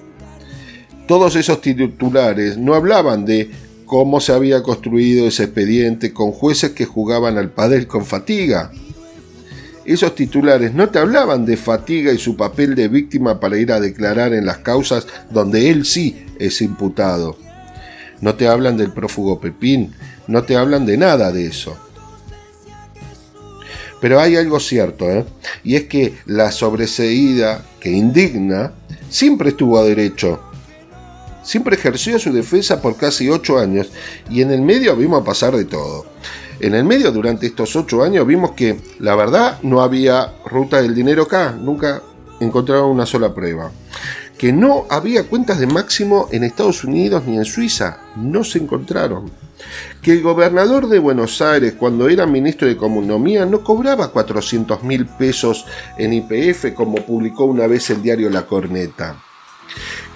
Todos esos titulares no hablaban de cómo se había construido ese expediente con jueces que jugaban al padel con fatiga, esos titulares no te hablaban de fatiga y su papel de víctima para ir a declarar en las causas donde él sí es imputado. No te hablan del prófugo Pepín, no te hablan de nada de eso. Pero hay algo cierto, ¿eh? y es que la sobreseída que indigna siempre estuvo a derecho. Siempre ejerció su defensa por casi ocho años y en el medio vimos pasar de todo. En el medio, durante estos ocho años, vimos que la verdad no había ruta del dinero acá, nunca encontraron una sola prueba. Que no había cuentas de máximo en Estados Unidos ni en Suiza, no se encontraron. Que el gobernador de Buenos Aires, cuando era ministro de Economía, no cobraba 400 mil pesos en IPF, como publicó una vez el diario La Corneta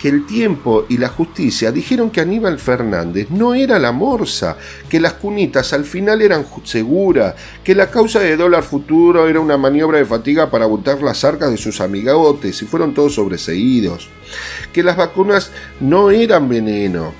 que el tiempo y la justicia dijeron que Aníbal Fernández no era la morsa, que las cunitas al final eran seguras, que la causa de dólar futuro era una maniobra de fatiga para abultar las arcas de sus amigotes y fueron todos sobreseídos, que las vacunas no eran veneno.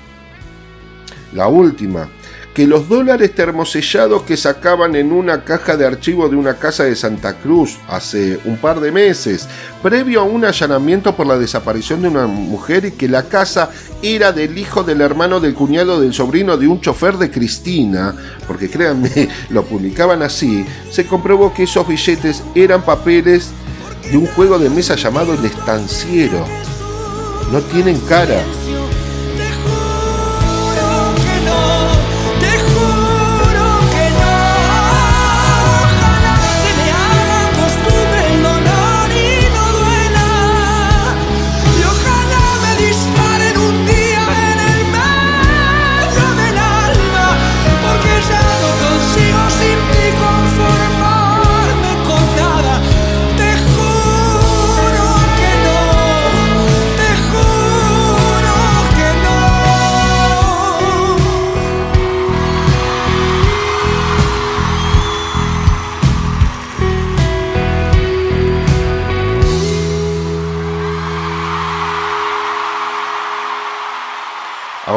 La última, que los dólares termosellados que sacaban en una caja de archivo de una casa de Santa Cruz hace un par de meses, previo a un allanamiento por la desaparición de una mujer y que la casa era del hijo del hermano del cuñado del sobrino de un chofer de Cristina, porque créanme, lo publicaban así, se comprobó que esos billetes eran papeles de un juego de mesa llamado El Estanciero. No tienen cara.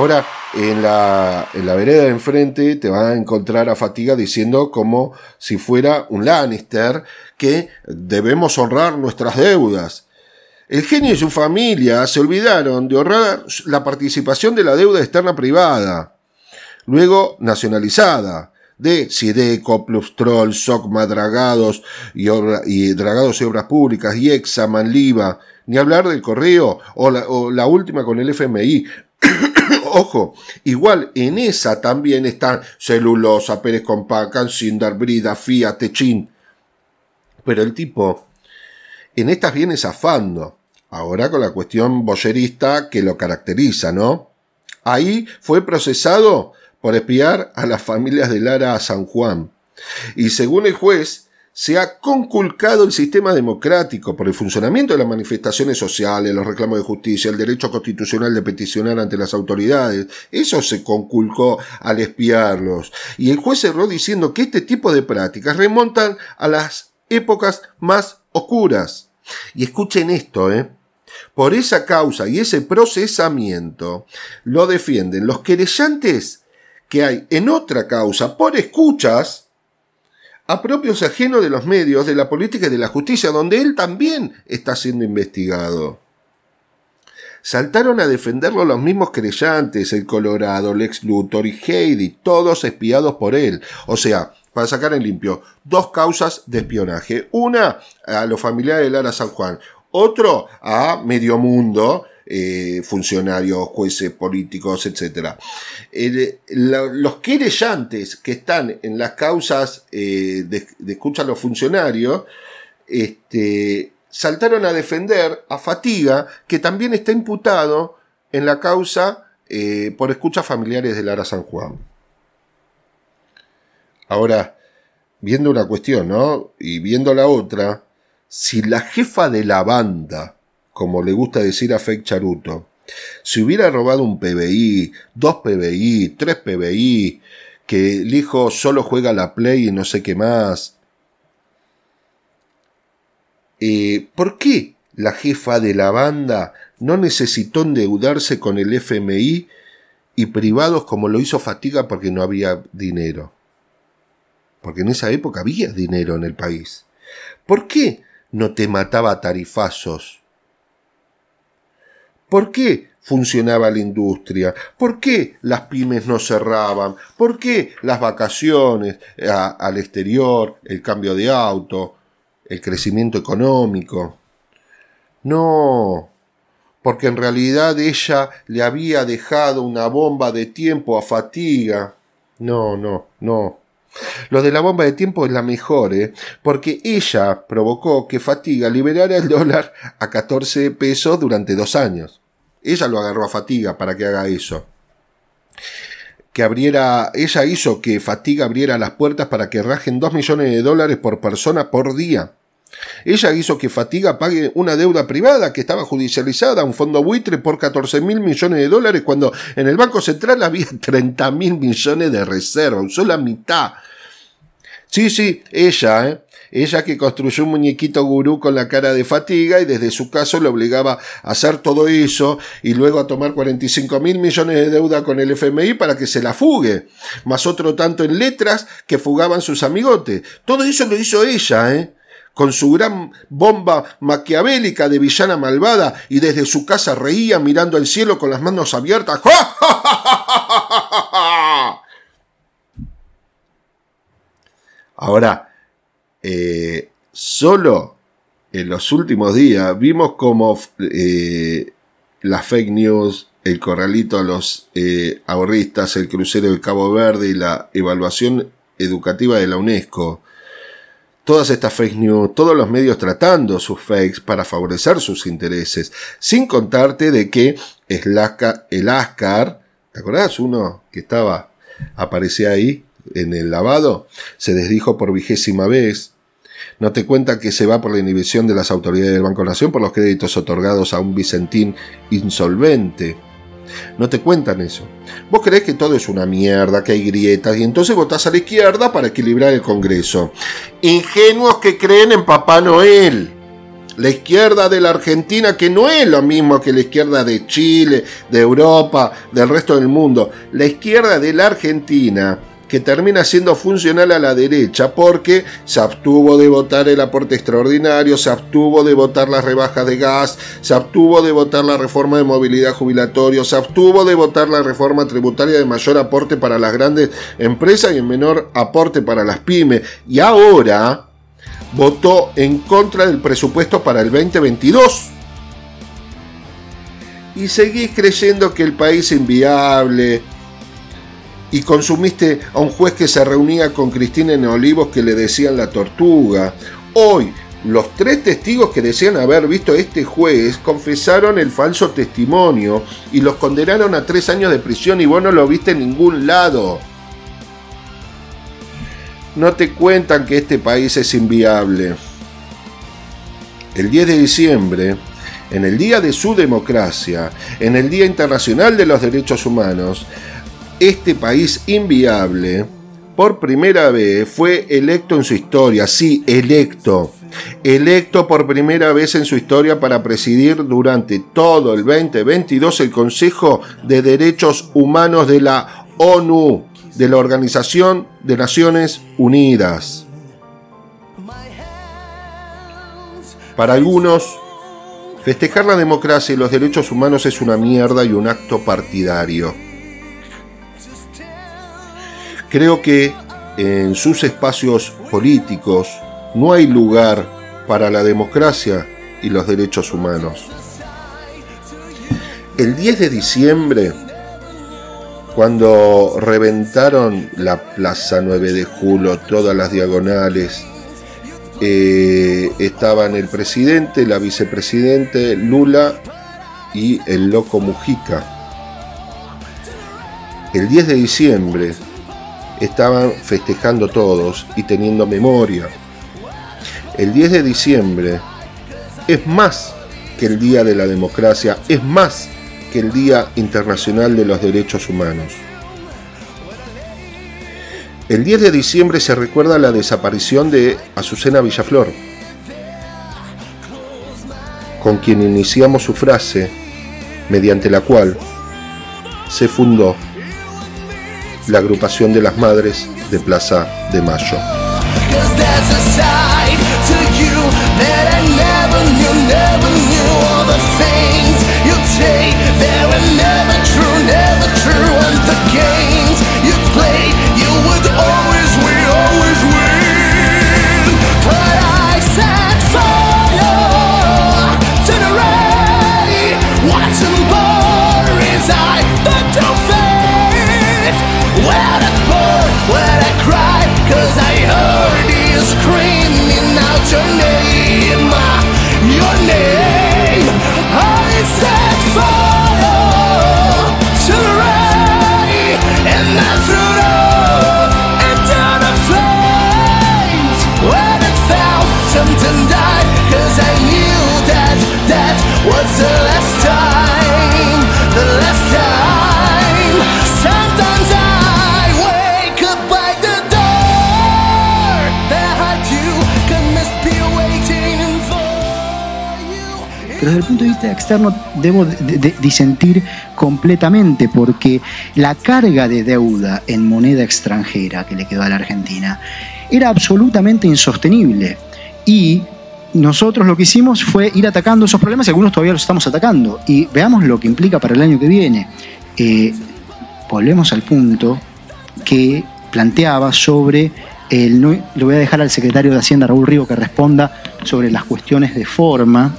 Ahora, en la, en la vereda de enfrente te van a encontrar a Fatiga diciendo como si fuera un Lannister que debemos honrar nuestras deudas. El genio y su familia se olvidaron de honrar la participación de la deuda externa privada, luego nacionalizada, de Sideco, Troll, Socma, Dragados y, obra- y Dragados y Obras Públicas, y Examan, Liva, ni hablar del correo o la, o la última con el FMI. Ojo, igual en esa también están Celulosa, Pérez Compacan, Sindar, Brida, Fiat, Techin. Pero el tipo en estas viene zafando. Ahora con la cuestión boyerista que lo caracteriza, ¿no? Ahí fue procesado por espiar a las familias de Lara a San Juan. Y según el juez, se ha conculcado el sistema democrático por el funcionamiento de las manifestaciones sociales, los reclamos de justicia, el derecho constitucional de peticionar ante las autoridades. Eso se conculcó al espiarlos. Y el juez cerró diciendo que este tipo de prácticas remontan a las épocas más oscuras. Y escuchen esto, ¿eh? Por esa causa y ese procesamiento lo defienden los querellantes que hay en otra causa por escuchas a propios ajenos de los medios, de la política y de la justicia, donde él también está siendo investigado. Saltaron a defenderlo los mismos creyentes, el Colorado, Lex Luthor y Heidi, todos espiados por él. O sea, para sacar en limpio, dos causas de espionaje. Una a los familiares de Lara San Juan, otro a Medio Mundo, eh, funcionarios, jueces, políticos, etc. La- los querellantes que están en las causas eh, de, escucha a los funcionarios, este, saltaron a defender a Fatiga, que también está imputado en la causa eh, por escuchas familiares de Lara San Juan. Ahora, viendo una cuestión, ¿no? Y viendo la otra, si la jefa de la banda, como le gusta decir a Fake Charuto, si hubiera robado un PBI, dos PBI, tres PBI, que el hijo solo juega la Play y no sé qué más, eh, ¿por qué la jefa de la banda no necesitó endeudarse con el FMI y privados como lo hizo Fatiga porque no había dinero? Porque en esa época había dinero en el país. ¿Por qué no te mataba tarifazos? ¿Por qué funcionaba la industria? ¿Por qué las pymes no cerraban? ¿Por qué las vacaciones a- al exterior, el cambio de auto, el crecimiento económico? No, porque en realidad ella le había dejado una bomba de tiempo a fatiga. No, no, no. Lo de la bomba de tiempo es la mejor, ¿eh? porque ella provocó que Fatiga liberara el dólar a 14 pesos durante dos años. Ella lo agarró a Fatiga para que haga eso. Que abriera, ella hizo que Fatiga abriera las puertas para que rajen 2 millones de dólares por persona por día. Ella hizo que Fatiga pague una deuda privada que estaba judicializada, un fondo buitre por 14 mil millones de dólares, cuando en el Banco Central había 30 mil millones de reserva, usó la mitad. Sí, sí, ella, ¿eh? Ella que construyó un muñequito gurú con la cara de fatiga y desde su caso le obligaba a hacer todo eso y luego a tomar 45 mil millones de deuda con el FMI para que se la fugue, más otro tanto en letras que fugaban sus amigotes. Todo eso lo hizo ella, ¿eh? Con su gran bomba maquiavélica de villana malvada y desde su casa reía mirando al cielo con las manos abiertas. Ahora, solo en los últimos días vimos como eh, las fake news, el corralito a los eh, ahorristas, el crucero de Cabo Verde y la evaluación educativa de la UNESCO todas estas fake news, todos los medios tratando sus fakes para favorecer sus intereses, sin contarte de que el Ascar, el Ascar ¿te acordás? Uno que estaba, aparecía ahí en el lavado, se desdijo por vigésima vez. No te cuenta que se va por la inhibición de las autoridades del Banco Nación por los créditos otorgados a un Vicentín insolvente. No te cuentan eso. Vos creés que todo es una mierda, que hay grietas, y entonces votás a la izquierda para equilibrar el Congreso. Ingenuos que creen en Papá Noel. La izquierda de la Argentina, que no es lo mismo que la izquierda de Chile, de Europa, del resto del mundo. La izquierda de la Argentina que termina siendo funcional a la derecha porque se abstuvo de votar el aporte extraordinario, se abstuvo de votar las rebajas de gas, se abstuvo de votar la reforma de movilidad jubilatorio, se abstuvo de votar la reforma tributaria de mayor aporte para las grandes empresas y en menor aporte para las pymes. Y ahora votó en contra del presupuesto para el 2022 y seguís creyendo que el país es inviable, y consumiste a un juez que se reunía con Cristina en Olivos que le decían la tortuga. Hoy, los tres testigos que decían haber visto a este juez confesaron el falso testimonio y los condenaron a tres años de prisión y vos no lo viste en ningún lado. No te cuentan que este país es inviable. El 10 de diciembre, en el Día de su Democracia, en el Día Internacional de los Derechos Humanos, este país inviable, por primera vez fue electo en su historia, sí, electo, electo por primera vez en su historia para presidir durante todo el 2022 el Consejo de Derechos Humanos de la ONU, de la Organización de Naciones Unidas. Para algunos, festejar la democracia y los derechos humanos es una mierda y un acto partidario. Creo que en sus espacios políticos no hay lugar para la democracia y los derechos humanos. El 10 de diciembre, cuando reventaron la Plaza 9 de Julio, todas las diagonales, eh, estaban el presidente, la vicepresidente, Lula y el loco Mujica. El 10 de diciembre estaban festejando todos y teniendo memoria. El 10 de diciembre es más que el Día de la Democracia, es más que el Día Internacional de los Derechos Humanos. El 10 de diciembre se recuerda la desaparición de Azucena Villaflor, con quien iniciamos su frase, mediante la cual se fundó la agrupación de las madres de Plaza de Mayo. said for Pero desde el punto de vista externo debo de- de- disentir completamente porque la carga de deuda en moneda extranjera que le quedó a la Argentina era absolutamente insostenible. Y nosotros lo que hicimos fue ir atacando esos problemas y algunos todavía los estamos atacando. Y veamos lo que implica para el año que viene. Eh, volvemos al punto que planteaba sobre el le voy a dejar al secretario de Hacienda Raúl Río que responda sobre las cuestiones de forma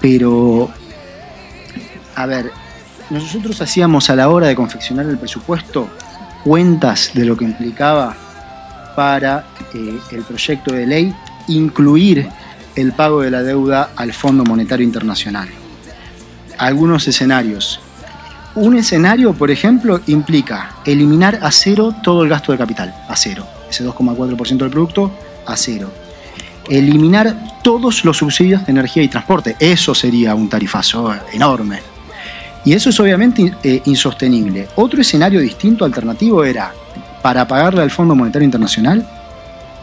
pero a ver nosotros hacíamos a la hora de confeccionar el presupuesto cuentas de lo que implicaba para eh, el proyecto de ley incluir el pago de la deuda al Fondo Monetario Internacional algunos escenarios un escenario, por ejemplo, implica eliminar a cero todo el gasto de capital, a cero. Ese 2,4% del producto, a cero. Eliminar todos los subsidios de energía y transporte. Eso sería un tarifazo enorme. Y eso es obviamente eh, insostenible. Otro escenario distinto, alternativo, era, para pagarle al Fondo Monetario Internacional,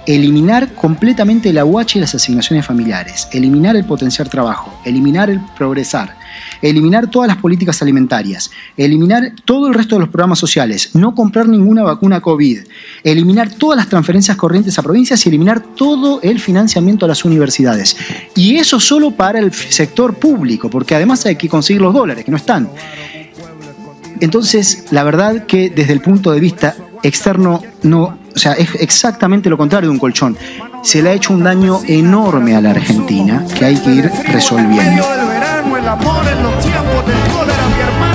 eliminar completamente el aguache y las asignaciones familiares, eliminar el potenciar trabajo, eliminar el progresar, eliminar todas las políticas alimentarias, eliminar todo el resto de los programas sociales, no comprar ninguna vacuna COVID, eliminar todas las transferencias corrientes a provincias y eliminar todo el financiamiento a las universidades. Y eso solo para el sector público, porque además hay que conseguir los dólares, que no están. Entonces, la verdad que desde el punto de vista externo, no, o sea, es exactamente lo contrario de un colchón. Se le ha hecho un daño enorme a la Argentina que hay que ir resolviendo. Verano, el amor en los tiempos del cólera, mi hermano.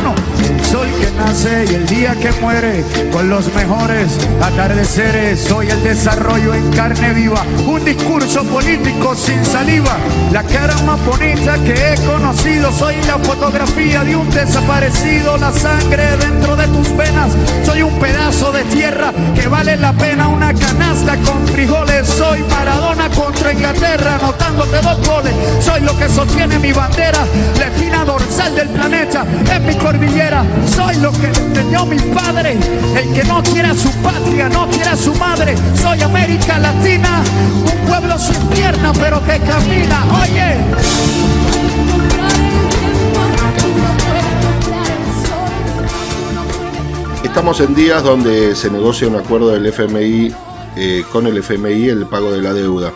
Nace y el día que muere, con los mejores atardeceres. Soy el desarrollo en carne viva, un discurso político sin saliva. La cara más bonita que he conocido, soy la fotografía de un desaparecido. La sangre dentro de tus venas, soy un pedazo de tierra que vale la pena una canasta con frijoles. Soy Maradona contra Inglaterra, anotándote dos goles. Soy lo que sostiene mi bandera, la espina dorsal del planeta en mi cordillera. Soy lo que le enseñó mi padre, el que no quiere a su patria, no quiere a su madre. Soy América Latina, un pueblo sin pierna pero que camina. Oye. Estamos en días donde se negocia un acuerdo del FMI eh, con el FMI el pago de la deuda.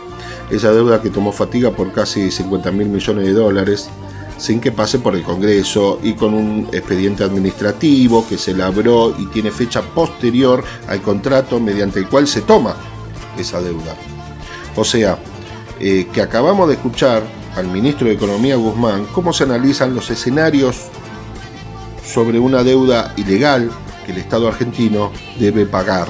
Esa deuda que tomó fatiga por casi 50 mil millones de dólares sin que pase por el Congreso y con un expediente administrativo que se labró y tiene fecha posterior al contrato mediante el cual se toma esa deuda. O sea, eh, que acabamos de escuchar al ministro de Economía Guzmán cómo se analizan los escenarios sobre una deuda ilegal que el Estado argentino debe pagar.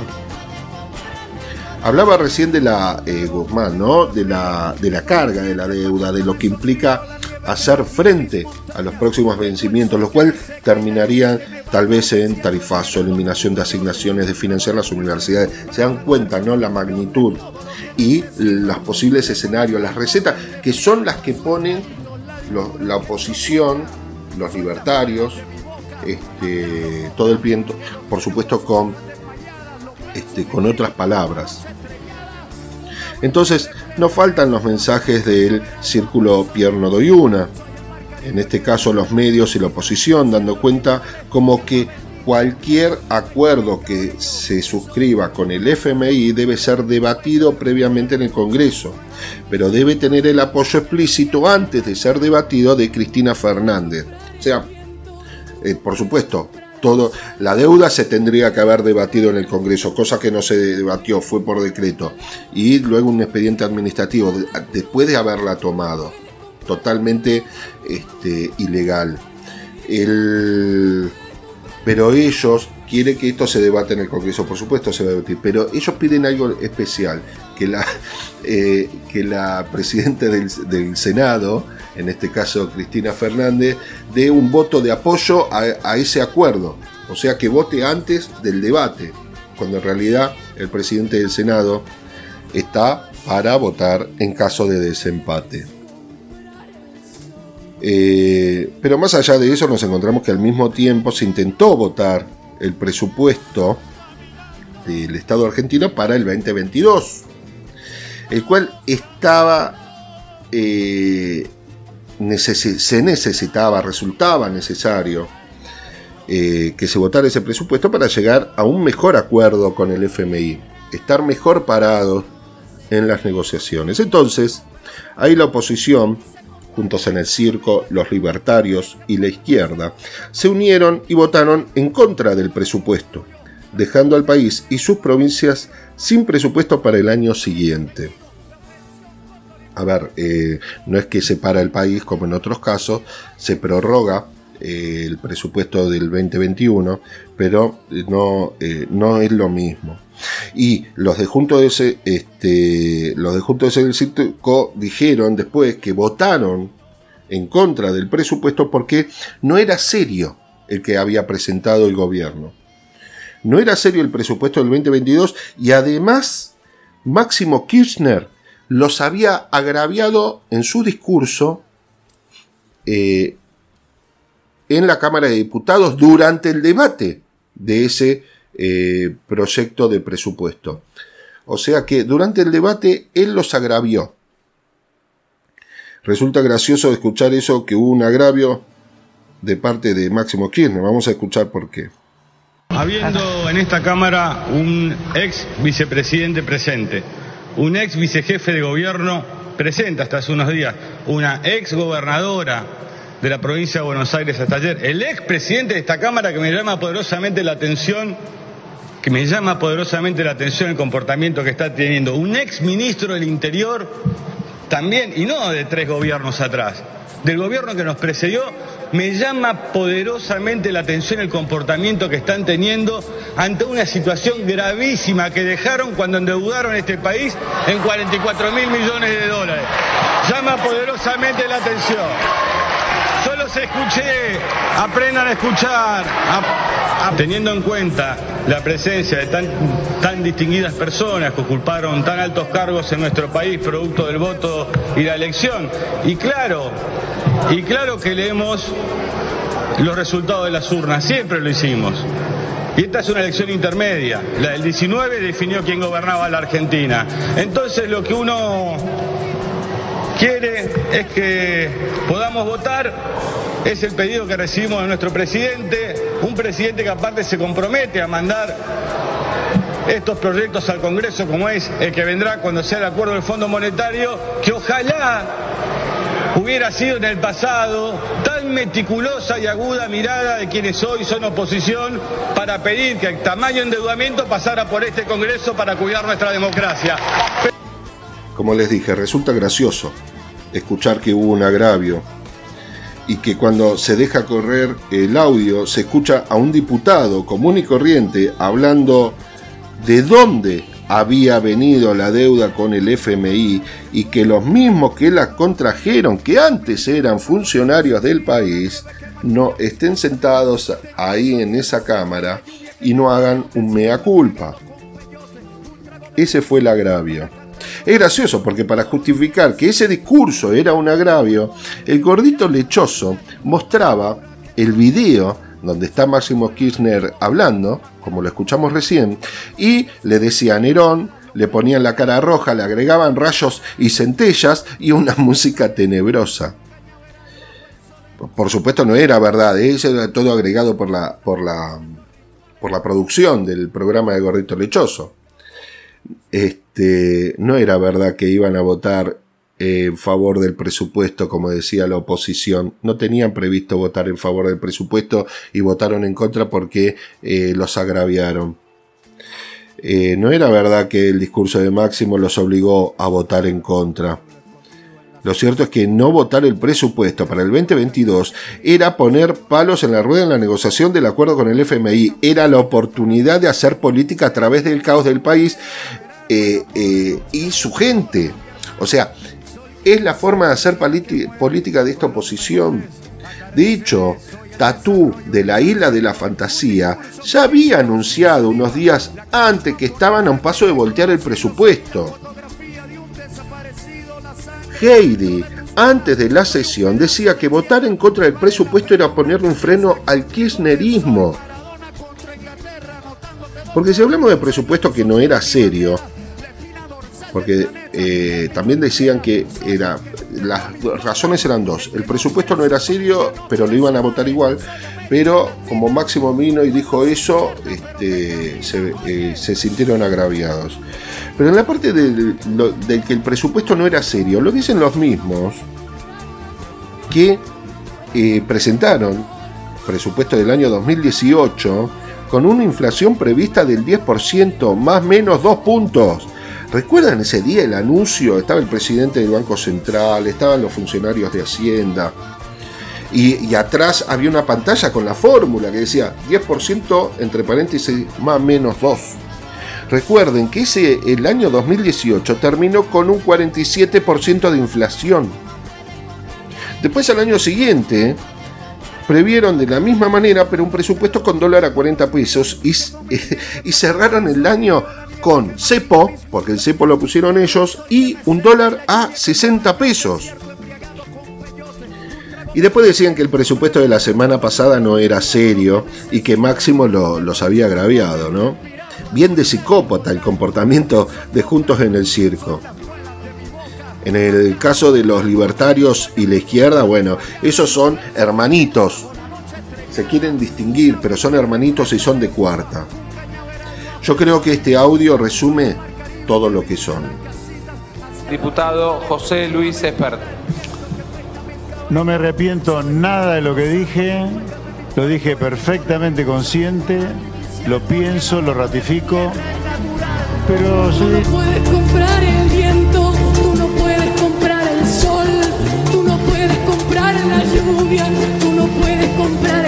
Hablaba recién de la eh, Guzmán, ¿no? De la, de la carga de la deuda, de lo que implica hacer frente a los próximos vencimientos, lo cual terminaría tal vez en tarifazo, eliminación de asignaciones, de financiar las universidades. Se dan cuenta, ¿no? La magnitud y los posibles escenarios, las recetas, que son las que ponen la oposición, los libertarios, este, todo el viento, por supuesto con, este, con otras palabras. Entonces, no faltan los mensajes del círculo Pierno Doyuna, en este caso los medios y la oposición, dando cuenta como que cualquier acuerdo que se suscriba con el FMI debe ser debatido previamente en el Congreso, pero debe tener el apoyo explícito antes de ser debatido de Cristina Fernández. O sea, eh, por supuesto, todo, la deuda se tendría que haber debatido en el Congreso, cosa que no se debatió, fue por decreto. Y luego un expediente administrativo, de- después de haberla tomado, totalmente este, ilegal. El- pero ellos quieren que esto se debate en el Congreso, por supuesto se va a debatir, pero ellos piden algo especial, que la, eh, que la presidenta del, Senado, en este caso Cristina Fernández, dé un voto de apoyo a, a ese acuerdo, o sea que vote antes del debate, cuando en realidad el presidente del Senado está para votar en caso de desempate. Eh, pero más allá de eso nos encontramos que al mismo tiempo se intentó votar el presupuesto del Estado argentino para el 2022, el cual estaba, eh, se necesitaba, resultaba necesario eh, que se votara ese presupuesto para llegar a un mejor acuerdo con el FMI, estar mejor parados en las negociaciones. Entonces, ahí la oposición juntos en el circo, los libertarios y la izquierda, se unieron y votaron en contra del presupuesto, dejando al país y sus provincias sin presupuesto para el año siguiente. A ver, eh, no es que se para el país como en otros casos, se prorroga eh, el presupuesto del 2021, pero no, eh, no es lo mismo. Y los de Junto de ese, este, los de Junto de ese del Circo dijeron después que votaron en contra del presupuesto porque no era serio el que había presentado el gobierno. No era serio el presupuesto del 2022 y además Máximo Kirchner los había agraviado en su discurso eh, en la Cámara de Diputados durante el debate de ese eh, proyecto de presupuesto. O sea que durante el debate él los agravió. Resulta gracioso escuchar eso, que hubo un agravio de parte de Máximo Kirchner. Vamos a escuchar por qué. Habiendo en esta Cámara un ex vicepresidente presente, un ex vicejefe de gobierno presente hasta hace unos días, una ex gobernadora de la provincia de Buenos Aires hasta ayer, el ex presidente de esta Cámara que me llama poderosamente la atención, que me llama poderosamente la atención el comportamiento que está teniendo, un ex ministro del Interior también, y no de tres gobiernos atrás, del gobierno que nos precedió, me llama poderosamente la atención el comportamiento que están teniendo ante una situación gravísima que dejaron cuando endeudaron este país en 44 mil millones de dólares. Llama poderosamente la atención. Solo se escuché, aprendan a escuchar, a- teniendo en cuenta la presencia de tan, tan distinguidas personas que ocuparon tan altos cargos en nuestro país producto del voto y la elección. Y claro, y claro que leemos los resultados de las urnas, siempre lo hicimos. Y esta es una elección intermedia. La del 19 definió quién gobernaba la Argentina. Entonces lo que uno quiere es que podamos votar. Es el pedido que recibimos de nuestro presidente, un presidente que aparte se compromete a mandar estos proyectos al Congreso, como es el que vendrá cuando sea el acuerdo del Fondo Monetario, que ojalá hubiera sido en el pasado tan meticulosa y aguda mirada de quienes hoy son oposición para pedir que el tamaño endeudamiento pasara por este Congreso para cuidar nuestra democracia. Como les dije, resulta gracioso escuchar que hubo un agravio y que cuando se deja correr el audio se escucha a un diputado común y corriente hablando de dónde había venido la deuda con el FMI y que los mismos que la contrajeron, que antes eran funcionarios del país, no estén sentados ahí en esa cámara y no hagan un mea culpa. Ese fue el agravio. Es gracioso porque para justificar que ese discurso era un agravio, el gordito lechoso mostraba el video donde está Máximo Kirchner hablando, como lo escuchamos recién, y le decía Nerón, le ponían la cara roja, le agregaban rayos y centellas y una música tenebrosa. Por supuesto no era verdad, ¿eh? eso era todo agregado por la, por la, por la producción del programa de Gordito Lechoso este, no era verdad que iban a votar en favor del presupuesto, como decía la oposición. No tenían previsto votar en favor del presupuesto y votaron en contra porque eh, los agraviaron. Eh, no era verdad que el discurso de Máximo los obligó a votar en contra. Lo cierto es que no votar el presupuesto para el 2022 era poner palos en la rueda en la negociación del acuerdo con el FMI. Era la oportunidad de hacer política a través del caos del país eh, y su gente. O sea, es la forma de hacer política de esta oposición. Dicho, Tatú de la Isla de la Fantasía ya había anunciado unos días antes que estaban a un paso de voltear el presupuesto. Heidi, antes de la sesión, decía que votar en contra del presupuesto era ponerle un freno al kirchnerismo. Porque si hablamos de presupuesto que no era serio, porque eh, también decían que era las razones eran dos. El presupuesto no era serio, pero lo iban a votar igual. Pero como Máximo vino y dijo eso, este, se, eh, se sintieron agraviados. Pero en la parte del, que el presupuesto no era serio, lo dicen los mismos que eh, presentaron presupuesto del año 2018 con una inflación prevista del 10%, más menos dos puntos. ¿Recuerdan ese día el anuncio? Estaba el presidente del Banco Central, estaban los funcionarios de Hacienda. Y, atrás había una pantalla con la fórmula que decía 10% entre paréntesis más menos 2. Recuerden que ese, el año 2018 terminó con un 47% de inflación. Después al año siguiente previeron de la misma manera, pero un presupuesto con dólar a 40 pesos y, y cerraron el año con cepo, porque el cepo lo pusieron ellos, y un dólar a 60 pesos. Y después decían que el presupuesto de la semana pasada no era serio y que Máximo lo- los había agraviado, ¿no? bien de psicópata el comportamiento de Juntos en el Circo. En el caso de los libertarios y la izquierda, bueno, esos son hermanitos. Se quieren distinguir, pero son hermanitos y son de cuarta. Yo creo que este audio resume todo lo que son. Diputado José Luis Espert. No me arrepiento nada de lo que dije, lo dije perfectamente consciente, lo pienso, lo ratifico, pero Tú no puedes comprar el viento, tú no puedes comprar el sol, tú no puedes comprar la lluvia, tú no puedes comprar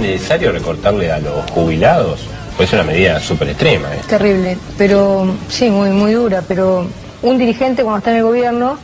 necesario recortarle a los jubilados, pues es una medida súper extrema. ¿eh? Terrible, pero sí, muy, muy dura, pero un dirigente cuando está en el gobierno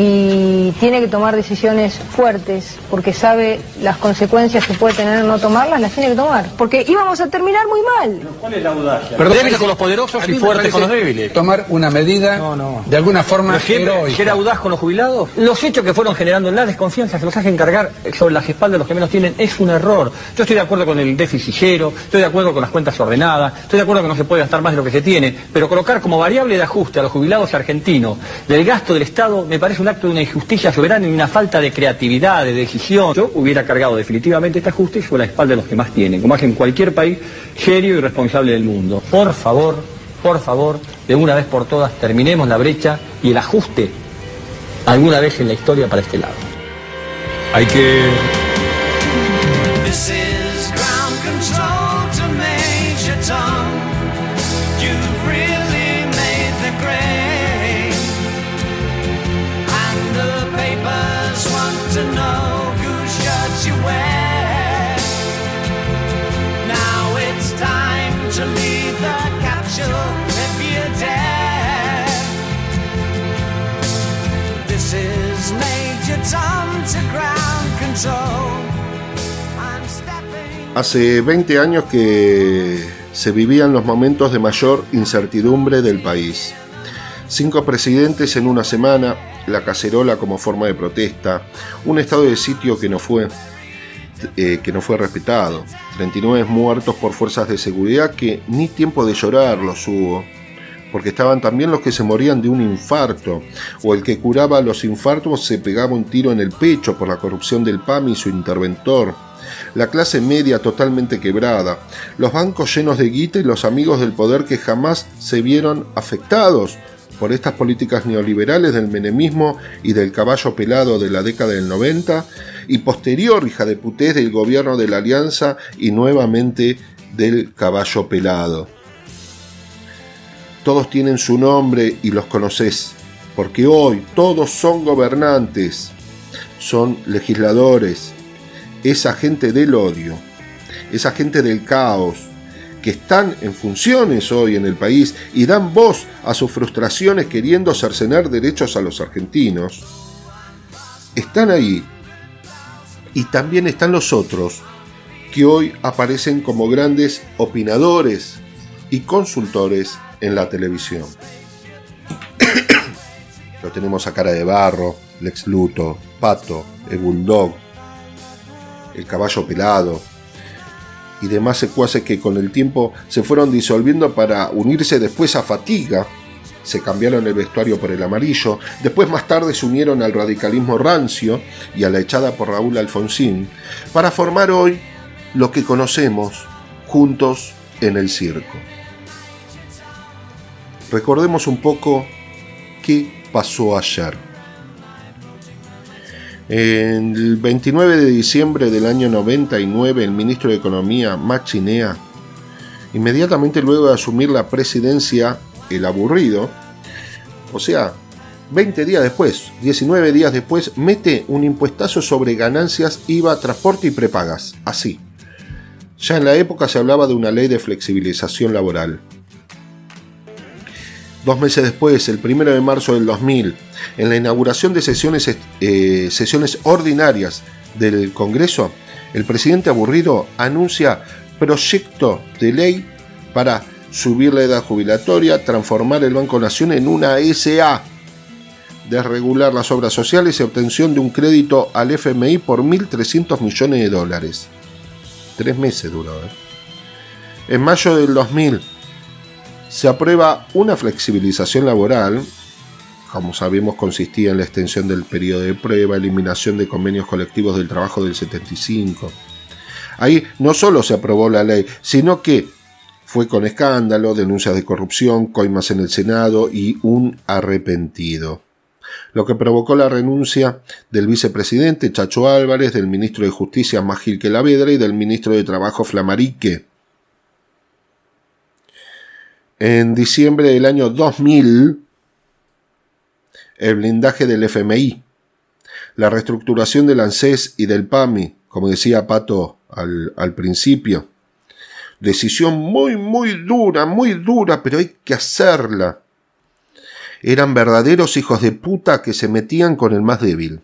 y tiene que tomar decisiones fuertes porque sabe las consecuencias que puede tener no tomarlas, las tiene que tomar, porque íbamos a terminar muy mal. ¿Cuál es la audacia? Pero débiles con los poderosos y fuertes con los débiles. Tomar una medida de alguna forma heroica. ser audaz con los jubilados. Los hechos que fueron generando la desconfianza que los hacen cargar sobre las espaldas de los que menos tienen es un error. Yo estoy de acuerdo con el déficit cero, estoy de acuerdo con las cuentas ordenadas, estoy de acuerdo que no se puede gastar más de lo que se tiene, pero colocar como variable de ajuste a los jubilados argentinos del gasto del Estado me parece acto de una injusticia soberana y una falta de creatividad, de decisión. Yo hubiera cargado definitivamente este ajuste sobre la espalda de los que más tienen, como hacen cualquier país serio y responsable del mundo. Por favor, por favor, de una vez por todas terminemos la brecha y el ajuste alguna vez en la historia para este lado. Hay que Hace 20 años que se vivían los momentos de mayor incertidumbre del país. Cinco presidentes en una semana, la cacerola como forma de protesta, un estado de sitio que no fue, eh, que no fue respetado, 39 muertos por fuerzas de seguridad que ni tiempo de llorar los hubo, porque estaban también los que se morían de un infarto, o el que curaba los infartos se pegaba un tiro en el pecho por la corrupción del PAMI y su interventor, la clase media totalmente quebrada, los bancos llenos de guita y los amigos del poder que jamás se vieron afectados por estas políticas neoliberales del menemismo y del caballo pelado de la década del 90 y posterior hija de putés del gobierno de la alianza y nuevamente del caballo pelado. Todos tienen su nombre y los conoces, porque hoy todos son gobernantes, son legisladores, esa gente del odio, esa gente del caos, que están en funciones hoy en el país y dan voz a sus frustraciones queriendo cercenar derechos a los argentinos, están ahí. Y también están los otros, que hoy aparecen como grandes opinadores y consultores en la televisión. Lo tenemos a cara de barro, Lex Luto, Pato, el Bulldog, el caballo pelado y demás secuaces que con el tiempo se fueron disolviendo para unirse después a Fatiga, se cambiaron el vestuario por el amarillo, después más tarde se unieron al radicalismo rancio y a la echada por Raúl Alfonsín, para formar hoy lo que conocemos juntos en el circo. Recordemos un poco qué pasó ayer. El 29 de diciembre del año 99, el ministro de Economía, Machinea, inmediatamente luego de asumir la presidencia, el aburrido, o sea, 20 días después, 19 días después, mete un impuestazo sobre ganancias, IVA, transporte y prepagas. Así. Ya en la época se hablaba de una ley de flexibilización laboral. Dos meses después, el 1 de marzo del 2000, en la inauguración de sesiones, eh, sesiones ordinarias del Congreso, el presidente aburrido anuncia proyecto de ley para subir la edad jubilatoria, transformar el Banco Nación en una SA, desregular las obras sociales y obtención de un crédito al FMI por 1.300 millones de dólares. Tres meses duró. ¿eh? En mayo del 2000 se aprueba una flexibilización laboral, como sabemos consistía en la extensión del periodo de prueba, eliminación de convenios colectivos del trabajo del 75. Ahí no solo se aprobó la ley, sino que fue con escándalo, denuncias de corrupción, coimas en el Senado y un arrepentido. Lo que provocó la renuncia del vicepresidente Chacho Álvarez, del ministro de Justicia Magil Quelavedra y del ministro de Trabajo Flamarique. En diciembre del año 2000, el blindaje del FMI, la reestructuración del ANSES y del PAMI, como decía Pato al, al principio. Decisión muy, muy dura, muy dura, pero hay que hacerla. Eran verdaderos hijos de puta que se metían con el más débil.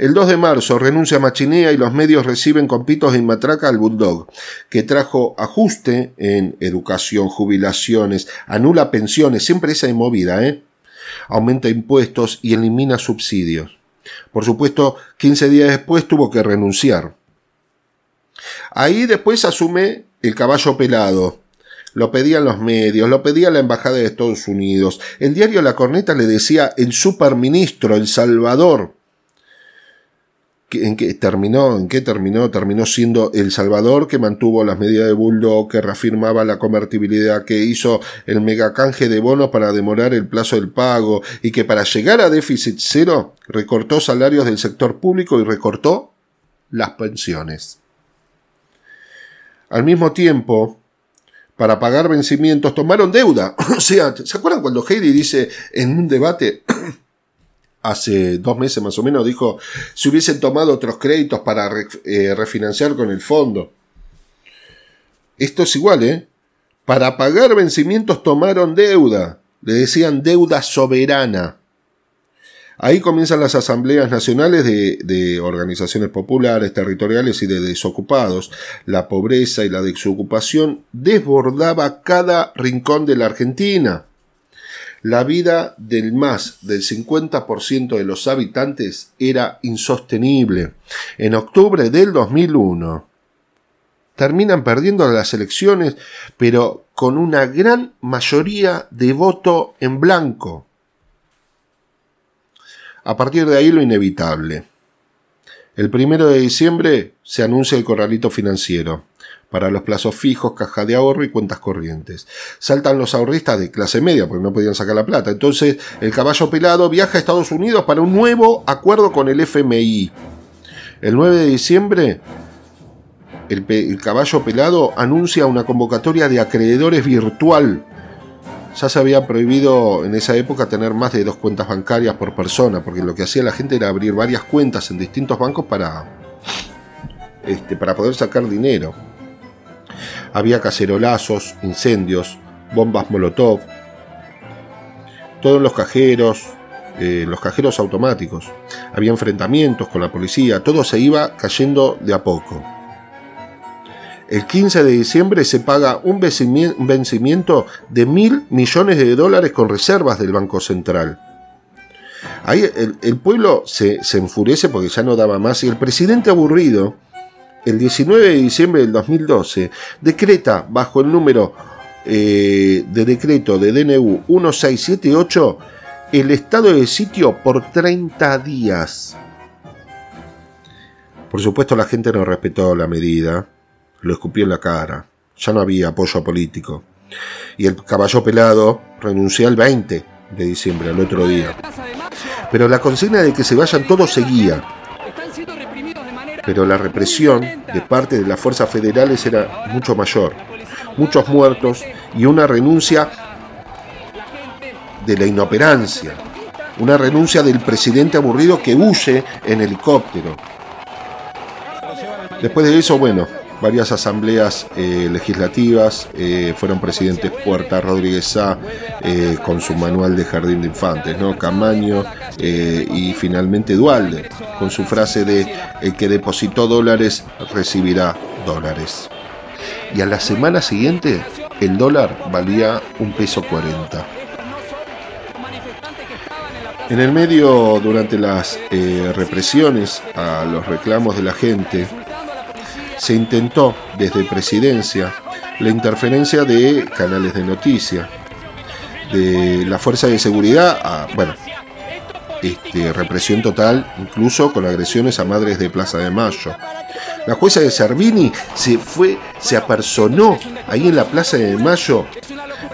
El 2 de marzo renuncia Machinea y los medios reciben con pitos y matraca al Bulldog, que trajo ajuste en educación, jubilaciones, anula pensiones, siempre esa movida, ¿eh? Aumenta impuestos y elimina subsidios. Por supuesto, 15 días después tuvo que renunciar. Ahí después asume el caballo pelado. Lo pedían los medios, lo pedía la Embajada de Estados Unidos. El diario La Corneta le decía el superministro, el Salvador. ¿En qué terminó? ¿En qué terminó? Terminó siendo El Salvador que mantuvo las medidas de Bulldog, que reafirmaba la convertibilidad, que hizo el megacanje de bonos para demorar el plazo del pago y que para llegar a déficit cero recortó salarios del sector público y recortó las pensiones. Al mismo tiempo, para pagar vencimientos tomaron deuda. O sea, ¿se acuerdan cuando Heidi dice en un debate hace dos meses más o menos, dijo, si hubiesen tomado otros créditos para eh, refinanciar con el fondo. Esto es igual, ¿eh? Para pagar vencimientos tomaron deuda. Le decían deuda soberana. Ahí comienzan las asambleas nacionales de, de organizaciones populares, territoriales y de desocupados. La pobreza y la desocupación desbordaba cada rincón de la Argentina. La vida del más del 50% de los habitantes era insostenible. En octubre del 2001 terminan perdiendo las elecciones, pero con una gran mayoría de voto en blanco. A partir de ahí lo inevitable. El primero de diciembre se anuncia el corralito financiero para los plazos fijos, caja de ahorro y cuentas corrientes. Saltan los ahorristas de clase media porque no podían sacar la plata. Entonces el caballo pelado viaja a Estados Unidos para un nuevo acuerdo con el FMI. El 9 de diciembre el, caballo pelado anuncia una convocatoria de acreedores virtual. Ya se había prohibido en esa época tener más de dos cuentas bancarias por persona, porque lo que hacía la gente era abrir varias cuentas en distintos bancos para, este, para poder sacar dinero. Había cacerolazos, incendios, bombas molotov, todos los cajeros, eh, los cajeros automáticos. Había enfrentamientos con la policía, todo se iba cayendo de a poco. El 15 de diciembre se paga un vencimiento de mil millones de dólares con reservas del Banco Central. Ahí el, el pueblo se, se enfurece porque ya no daba más y el presidente aburrido, el 19 de diciembre del 2012, decreta bajo el número eh, de decreto de DNU 1678 el estado de sitio por 30 días. Por supuesto la gente no respetó la medida, lo escupió en la cara, ya no había apoyo político. Y el caballo pelado renunció el 20 de diciembre, al otro día. Pero la consigna de que se vayan todos seguía. Pero la represión de parte de las fuerzas federales era mucho mayor. Muchos muertos y una renuncia de la inoperancia. Una renuncia del presidente aburrido que huye en helicóptero. Después de eso, bueno, varias asambleas eh, legislativas, eh, fueron presidentes Puerta, Rodríguez Sá, eh, con su manual de jardín de infantes, ¿no? Camaño y finalmente Dualde, con su frase de el que depositó dólares recibirá dólares. Y a la semana siguiente el dólar valía un peso 40. En el medio, durante las represiones a los reclamos de la gente, se intentó desde presidencia la interferencia de canales de noticia, de la fuerza de seguridad, a, bueno, este, represión total, incluso con agresiones a madres de Plaza de Mayo. La jueza de Servini se fue, se apersonó ahí en la Plaza de Mayo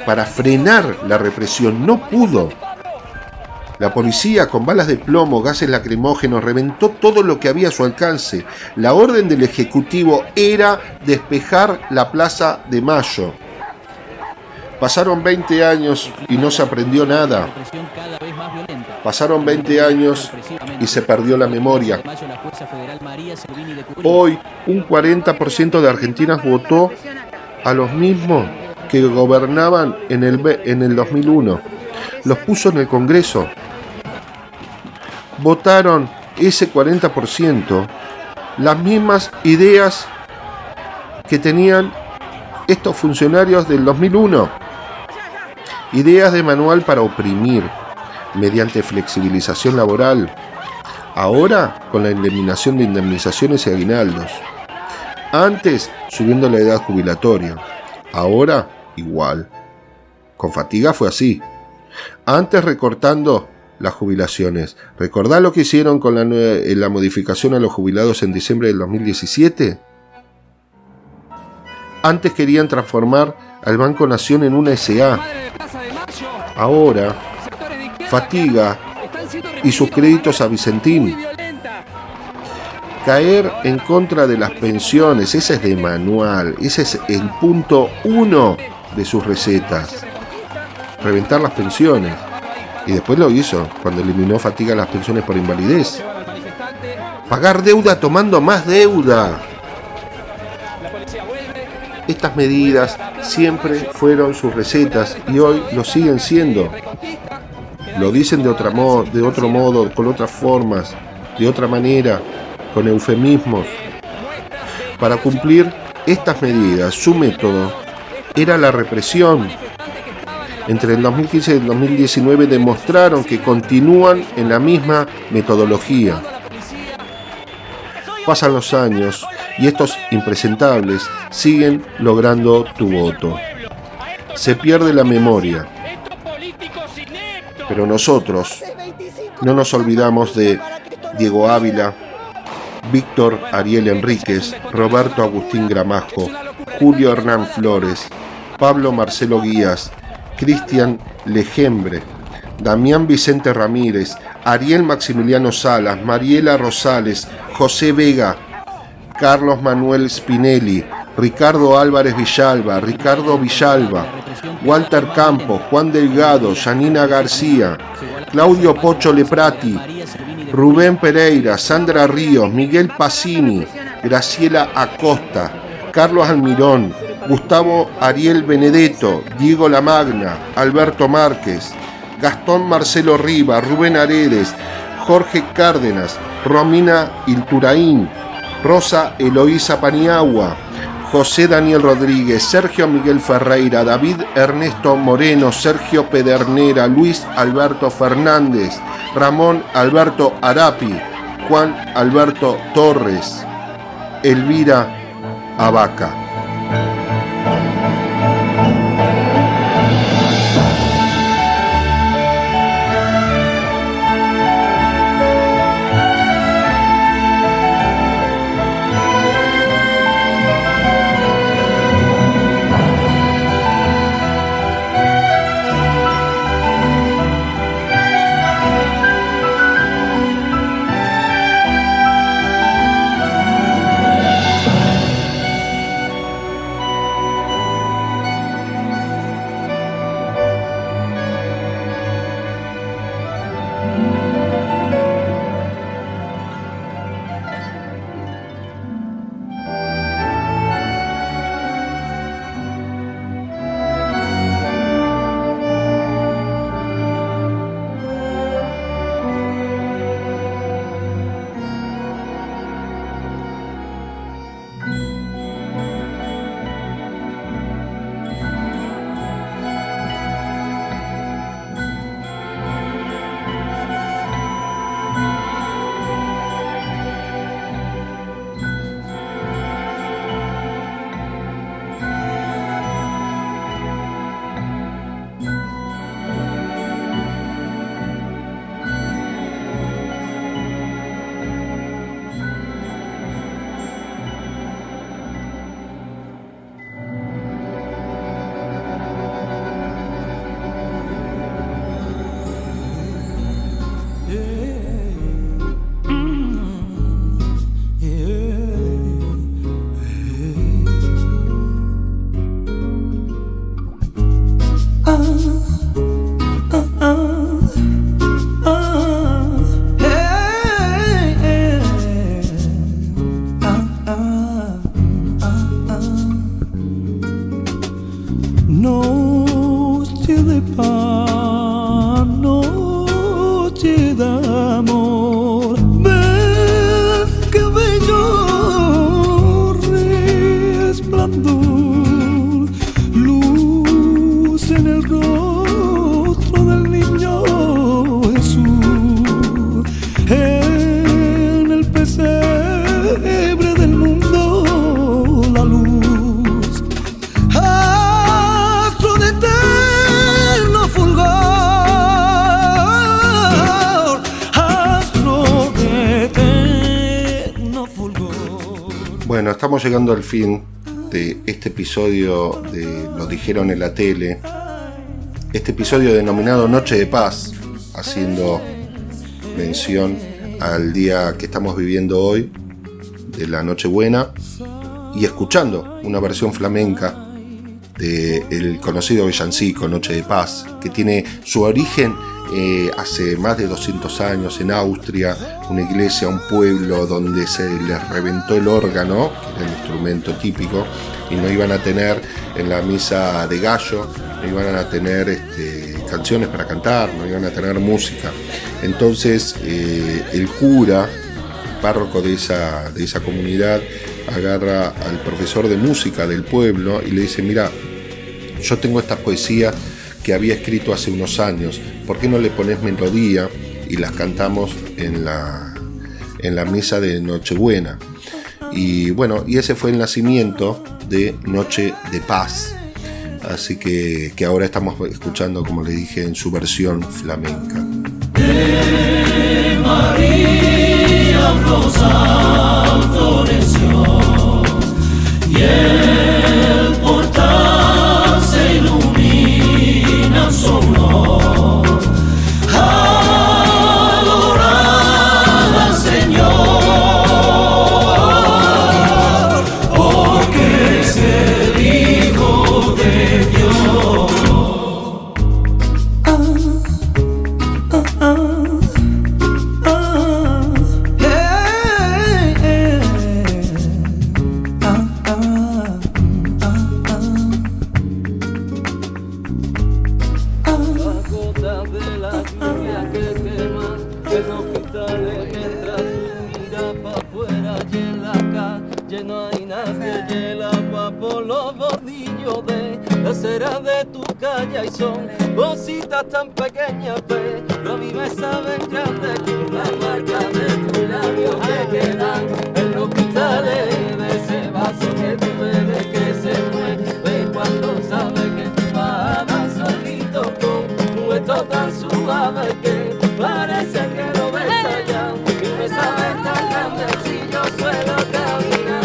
para frenar la represión, no pudo. La policía, con balas de plomo, gases lacrimógenos, reventó todo lo que había a su alcance. La orden del Ejecutivo era despejar la Plaza de Mayo. Pasaron 20 años y no se aprendió nada. Pasaron 20 años y se perdió la memoria. Hoy un 40% de argentinas votó a los mismos que gobernaban en el, en el 2001. Los puso en el Congreso. Votaron ese 40% las mismas ideas que tenían estos funcionarios del 2001. Ideas de manual para oprimir mediante flexibilización laboral. Ahora con la eliminación de indemnizaciones y aguinaldos. Antes subiendo la edad jubilatoria. Ahora igual. Con fatiga fue así. Antes recortando las jubilaciones. ¿Recordá lo que hicieron con la, eh, la modificación a los jubilados en diciembre del 2017? Antes querían transformar al Banco Nación en una SA. Ahora, fatiga y sus créditos a Vicentín. Caer en contra de las pensiones, ese es de manual, ese es el punto uno de sus recetas. Reventar las pensiones. Y después lo hizo, cuando eliminó fatiga las pensiones por invalidez. Pagar deuda tomando más deuda. Estas medidas siempre fueron sus recetas y hoy lo siguen siendo. Lo dicen de, otra de otro modo, con otras formas, de otra manera, con eufemismos. Para cumplir estas medidas, su método era la represión. Entre el 2015 y el 2019 demostraron que continúan en la misma metodología. Pasan los años y estos impresentables siguen logrando tu voto. Se pierde la memoria. Pero nosotros no nos olvidamos de Diego Ávila, Víctor Ariel Enríquez, Roberto Agustín Gramajo, Julio Hernán Flores, Pablo Marcelo Guías, Cristian Legembre, Damián Vicente Ramírez, Ariel Maximiliano Salas, Mariela Rosales, José Vega, Carlos Manuel Spinelli, Ricardo Álvarez Villalba, Ricardo Villalba, Walter Campos, Juan Delgado, Janina García, Claudio Pocho Leprati, Rubén Pereira, Sandra Ríos, Miguel Pacini, Graciela Acosta, Carlos Almirón, Gustavo Ariel Benedetto, Diego Lamagna, Alberto Márquez, Gastón Marcelo Riva, Rubén Aredes, Jorge Cárdenas, Romina Ilturaín, Rosa Eloísa Paniagua, José Daniel Rodríguez, Sergio Miguel Ferreira, David Ernesto Moreno, Sergio Pedernera, Luis Alberto Fernández, Ramón Alberto Arapi, Juan Alberto Torres, Elvira Abaca. Estamos llegando al fin de este episodio de Lo dijeron en la tele. Este episodio denominado Noche de Paz, haciendo mención al día que estamos viviendo hoy, de la Nochebuena, y escuchando una versión flamenca del conocido villancico Noche de Paz, que tiene su origen eh, hace más de 200 años en Austria, una iglesia, un pueblo donde se les reventó el órgano, que era el instrumento típico, y no iban a tener en la misa de gallo, no iban a tener este, canciones para cantar, no iban a tener música. Entonces eh, el cura, párroco de esa, de esa comunidad, agarra al profesor de música del pueblo y le dice, mira, yo tengo esta poesía que había escrito hace unos años, ¿por qué no le pones melodía y las cantamos en la, en la misa de Nochebuena? Y bueno, y ese fue el nacimiento de Noche de Paz. Así que, que ahora estamos escuchando, como le dije, en su versión flamenca. Cositas tan pequeñas pero a mí me saben grandes las marcas de tu labio que quedan en los hospitales de ese vaso que tú bebes que se mueve cuando sabes que tú vas solito con un hueso tan suave que parece que lo ves allá y me sabe tan grande si yo suelo caminar.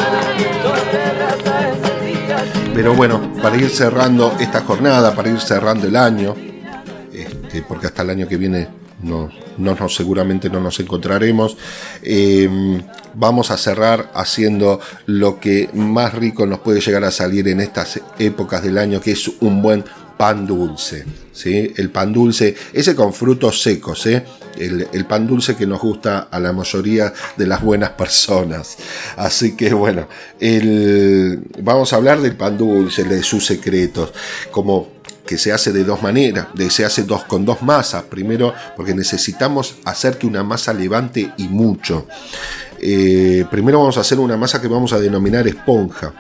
Pero bueno, para ir cerrando esta jornada, para ir cerrando el año, año que viene no, no, no, seguramente no nos encontraremos, eh, vamos a cerrar haciendo lo que más rico nos puede llegar a salir en estas épocas del año, que es un buen pan dulce. ¿sí? El pan dulce, ese con frutos secos, ¿eh? el, el pan dulce que nos gusta a la mayoría de las buenas personas. Así que bueno, el, vamos a hablar del pan dulce, de sus secretos, como que se hace de dos maneras, de, se hace dos con dos masas. Primero, porque necesitamos hacer que una masa levante y mucho. Eh, primero vamos a hacer una masa que vamos a denominar esponja.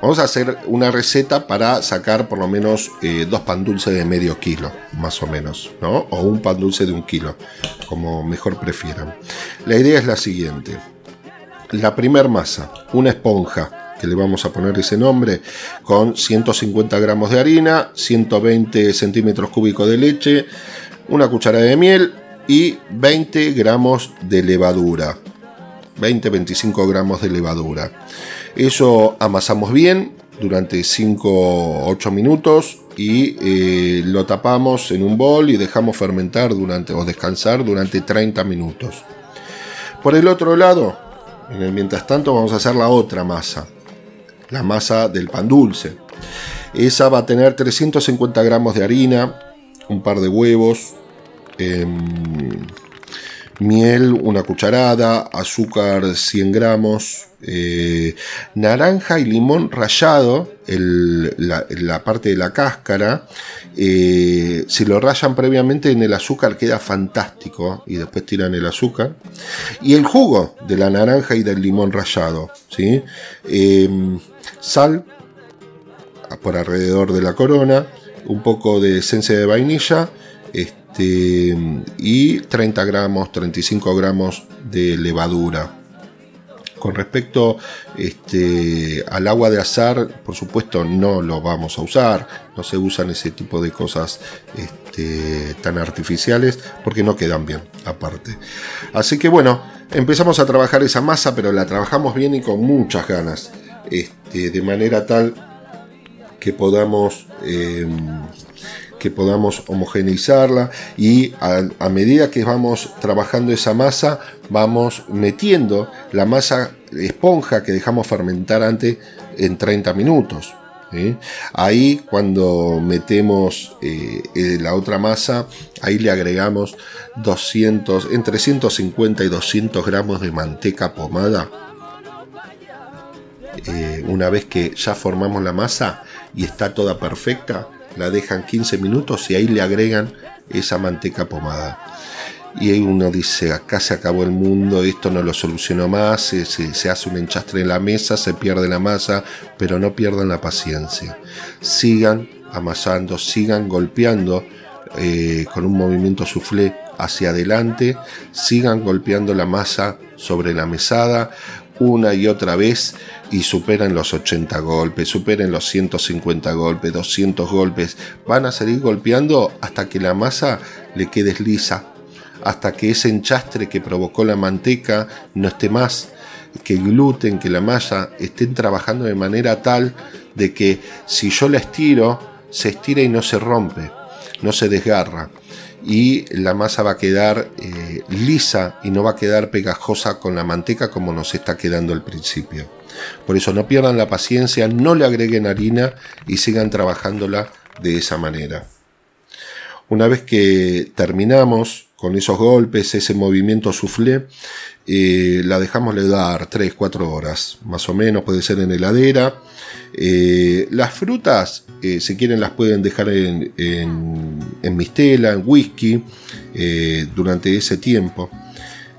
Vamos a hacer una receta para sacar por lo menos eh, dos pan dulces de medio kilo, más o menos, ¿no? O un pan dulce de un kilo, como mejor prefieran. La idea es la siguiente. La primer masa, una esponja, que le vamos a poner ese nombre, con 150 gramos de harina, 120 centímetros cúbicos de leche, una cucharada de miel y 20 gramos de levadura. 20-25 gramos de levadura. Eso amasamos bien durante 5-8 minutos y eh, lo tapamos en un bol y dejamos fermentar durante o descansar durante 30 minutos. Por el otro lado, mientras tanto vamos a hacer la otra masa, la masa del pan dulce. Esa va a tener 350 gramos de harina, un par de huevos, em, miel, una cucharada, azúcar 100 gramos, eh, naranja y limón rallado, la, parte de la cáscara. eh, si lo rayan previamente en el azúcar queda fantástico y después tiran el azúcar. Y el jugo de la naranja y del limón rallado. ¿sí? Sal por alrededor de la corona, un poco de esencia de vainilla este, y 30 gramos, 35 gramos de levadura. Con respecto este, al agua de azar, por supuesto no lo vamos a usar, no se usan ese tipo de cosas este, tan artificiales porque no quedan bien aparte. Así que bueno, empezamos a trabajar esa masa, pero la trabajamos bien y con muchas ganas, este, de manera tal que podamos eh, que podamos homogeneizarla y a, medida que vamos trabajando esa masa vamos metiendo la masa esponja que dejamos fermentar antes en 30 minutos. Ahí cuando metemos eh, eh, la otra masa, ahí le agregamos 200, entre 150 y 200 gramos de manteca pomada. Eh, una vez que ya formamos la masa y está toda perfecta, la dejan 15 minutos y ahí le agregan esa manteca pomada. Y ahí uno dice, acá se acabó el mundo, esto no lo solucionó más, se, se- hace un enchastre en la mesa, se pierde la masa, pero no pierdan la paciencia. Sigan amasando, sigan golpeando eh, con un movimiento soufflé hacia adelante, sigan golpeando la masa sobre la mesada una y otra vez y superan los 80 golpes, superen los 150 golpes, 200 golpes. Van a seguir golpeando hasta que la masa le quede lisa, hasta que ese enchastre que provocó la manteca no esté más, que el gluten, que la masa estén trabajando de manera tal de que si yo la estiro, se estira y no se rompe, no se desgarra. Y la masa va a quedar eh, lisa y no va a quedar pegajosa con la manteca como nos está quedando al principio. Por eso no pierdan la paciencia, no le agreguen harina y sigan trabajándola de esa manera. Una vez que terminamos con esos golpes, ese movimiento soufflé, eh, la dejamos leudar 3-4 horas, más o menos, puede ser en heladera. Eh, las frutas, eh, si quieren, las pueden dejar en, en, en mistela, en whisky, eh, durante ese tiempo.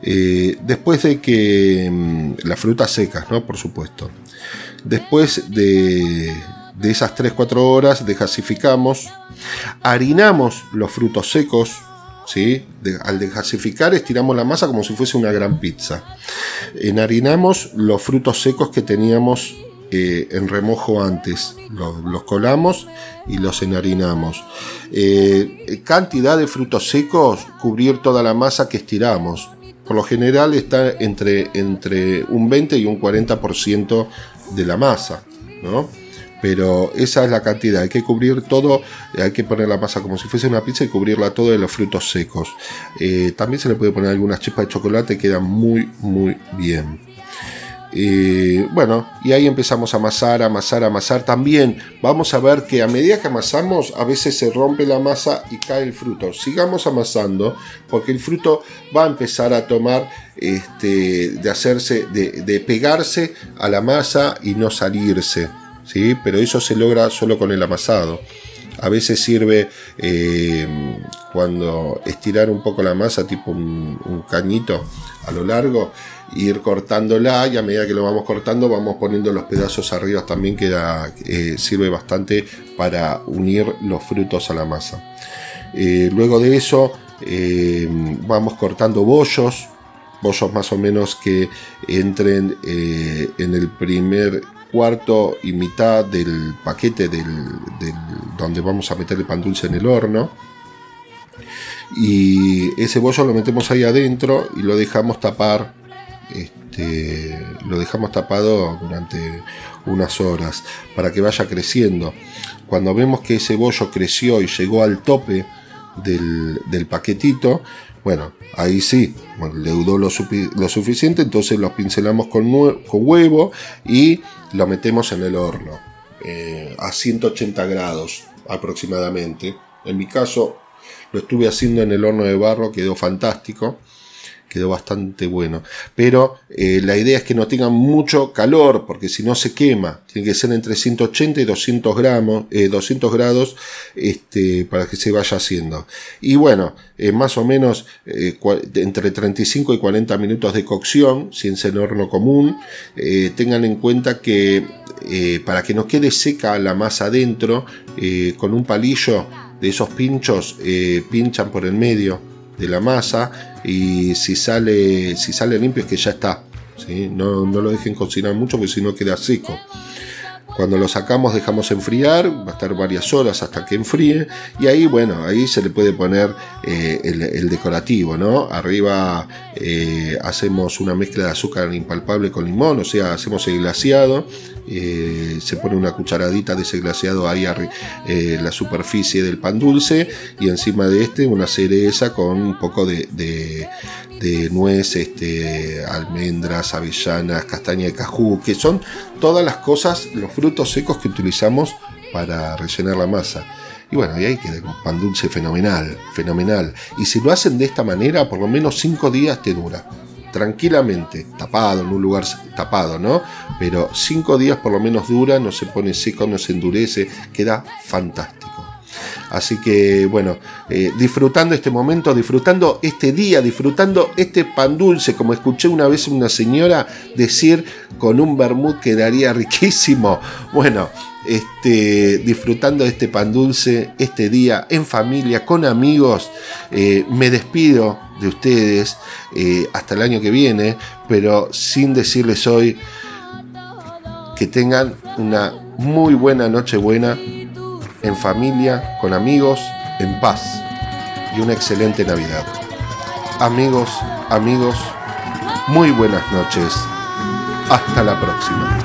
Después de que mm, las frutas secas, ¿no? Por supuesto. Después de, de esas 3-4 horas, desgasificamos, harinamos los frutos secos, ¿sí? De- al desgasificar, estiramos la masa como si fuese una gran pizza. Enharinamos los frutos secos que teníamos eh, en remojo antes. Los, colamos y los enharinamos. Eh, cantidad de frutos secos, cubrir toda la masa que estiramos. Por lo general está entre, entre un 20 y un 40% de la masa, ¿no? Pero esa es la cantidad, hay que cubrir todo, hay que poner la masa como si fuese una pizza y cubrirla todo de los frutos secos. Eh, también se le puede poner algunas chispas de chocolate, queda muy, muy bien. Bueno, y ahí empezamos a amasar, amasar, amasar. También vamos a ver que a medida que amasamos, a veces se rompe la masa y cae el fruto. Sigamos amasando, porque el fruto va a empezar a tomar, este, de hacerse, de, pegarse a la masa y no salirse. ¿sí? Pero eso se logra solo con el amasado. A veces sirve eh, cuando estirar un poco la masa, tipo un cañito a lo largo, ir cortándola y a medida que lo vamos cortando vamos poniendo los pedazos arriba también queda, eh, sirve bastante para unir los frutos a la masa. Eh, luego de eso eh, vamos cortando bollos, bollos más o menos que entren en el primer cuarto y mitad del paquete del- donde vamos a meter el pan dulce en el horno y ese bollo lo metemos ahí adentro y lo dejamos tapar este, lo dejamos tapado durante unas horas para que vaya creciendo cuando vemos que ese bollo creció y llegó al tope del, paquetito bueno, ahí sí, bueno, leudó lo, suficiente, entonces los pincelamos con huevo y lo metemos en el horno eh, a 180 grados aproximadamente. En mi caso, lo estuve haciendo en el horno de barro, quedó fantástico, quedó bastante bueno. Pero eh, la idea es que no tenga mucho calor, porque si no se quema. Tiene que ser entre 180 y 200 gramos, eh, 200 grados, este, para que se vaya haciendo. Y bueno, eh, más o menos eh, entre 35 y 40 minutos de cocción, si es en horno común. Eh, tengan en cuenta que eh, para que nos quede seca la masa adentro, eh, con un palillo de esos pinchos, eh, pinchan por el medio de la masa y si sale, si sale limpio es que ya está. No, no lo dejen cocinar mucho porque si no queda seco. Cuando lo sacamos dejamos enfriar, va a estar varias horas hasta que enfríe y ahí, bueno, ahí se le puede poner eh, el, el decorativo, ¿no? Arriba eh, hacemos una mezcla de azúcar impalpable con limón, o sea, hacemos el glaciado, eh, se pone una cucharadita de ese glaciado ahí arri- eh, la superficie del pan dulce y encima de este una cereza con un poco de, de- nuez, este, almendras, avellanas, castaña de cajú, que son todas las cosas, los frutos secos que utilizamos para rellenar la masa. Y bueno, y ahí queda pan dulce fenomenal, fenomenal. Y si lo hacen de esta manera, por lo menos cinco días te dura. Tranquilamente, tapado, en un lugar tapado, ¿no? Pero cinco días por lo menos dura, no se pone seco, no se endurece, queda fantástico. Así que bueno, eh, disfrutando este momento, disfrutando este día, disfrutando este pan dulce, como escuché una vez una señora decir con un vermut quedaría riquísimo. Bueno, este, disfrutando este pan dulce, este día en familia, con amigos, eh, me despido de ustedes eh, hasta el año que viene, pero sin decirles hoy que tengan una muy buena noche buena en familia, con amigos, en paz y una excelente Navidad. Amigos, amigos, muy buenas noches. Hasta la próxima.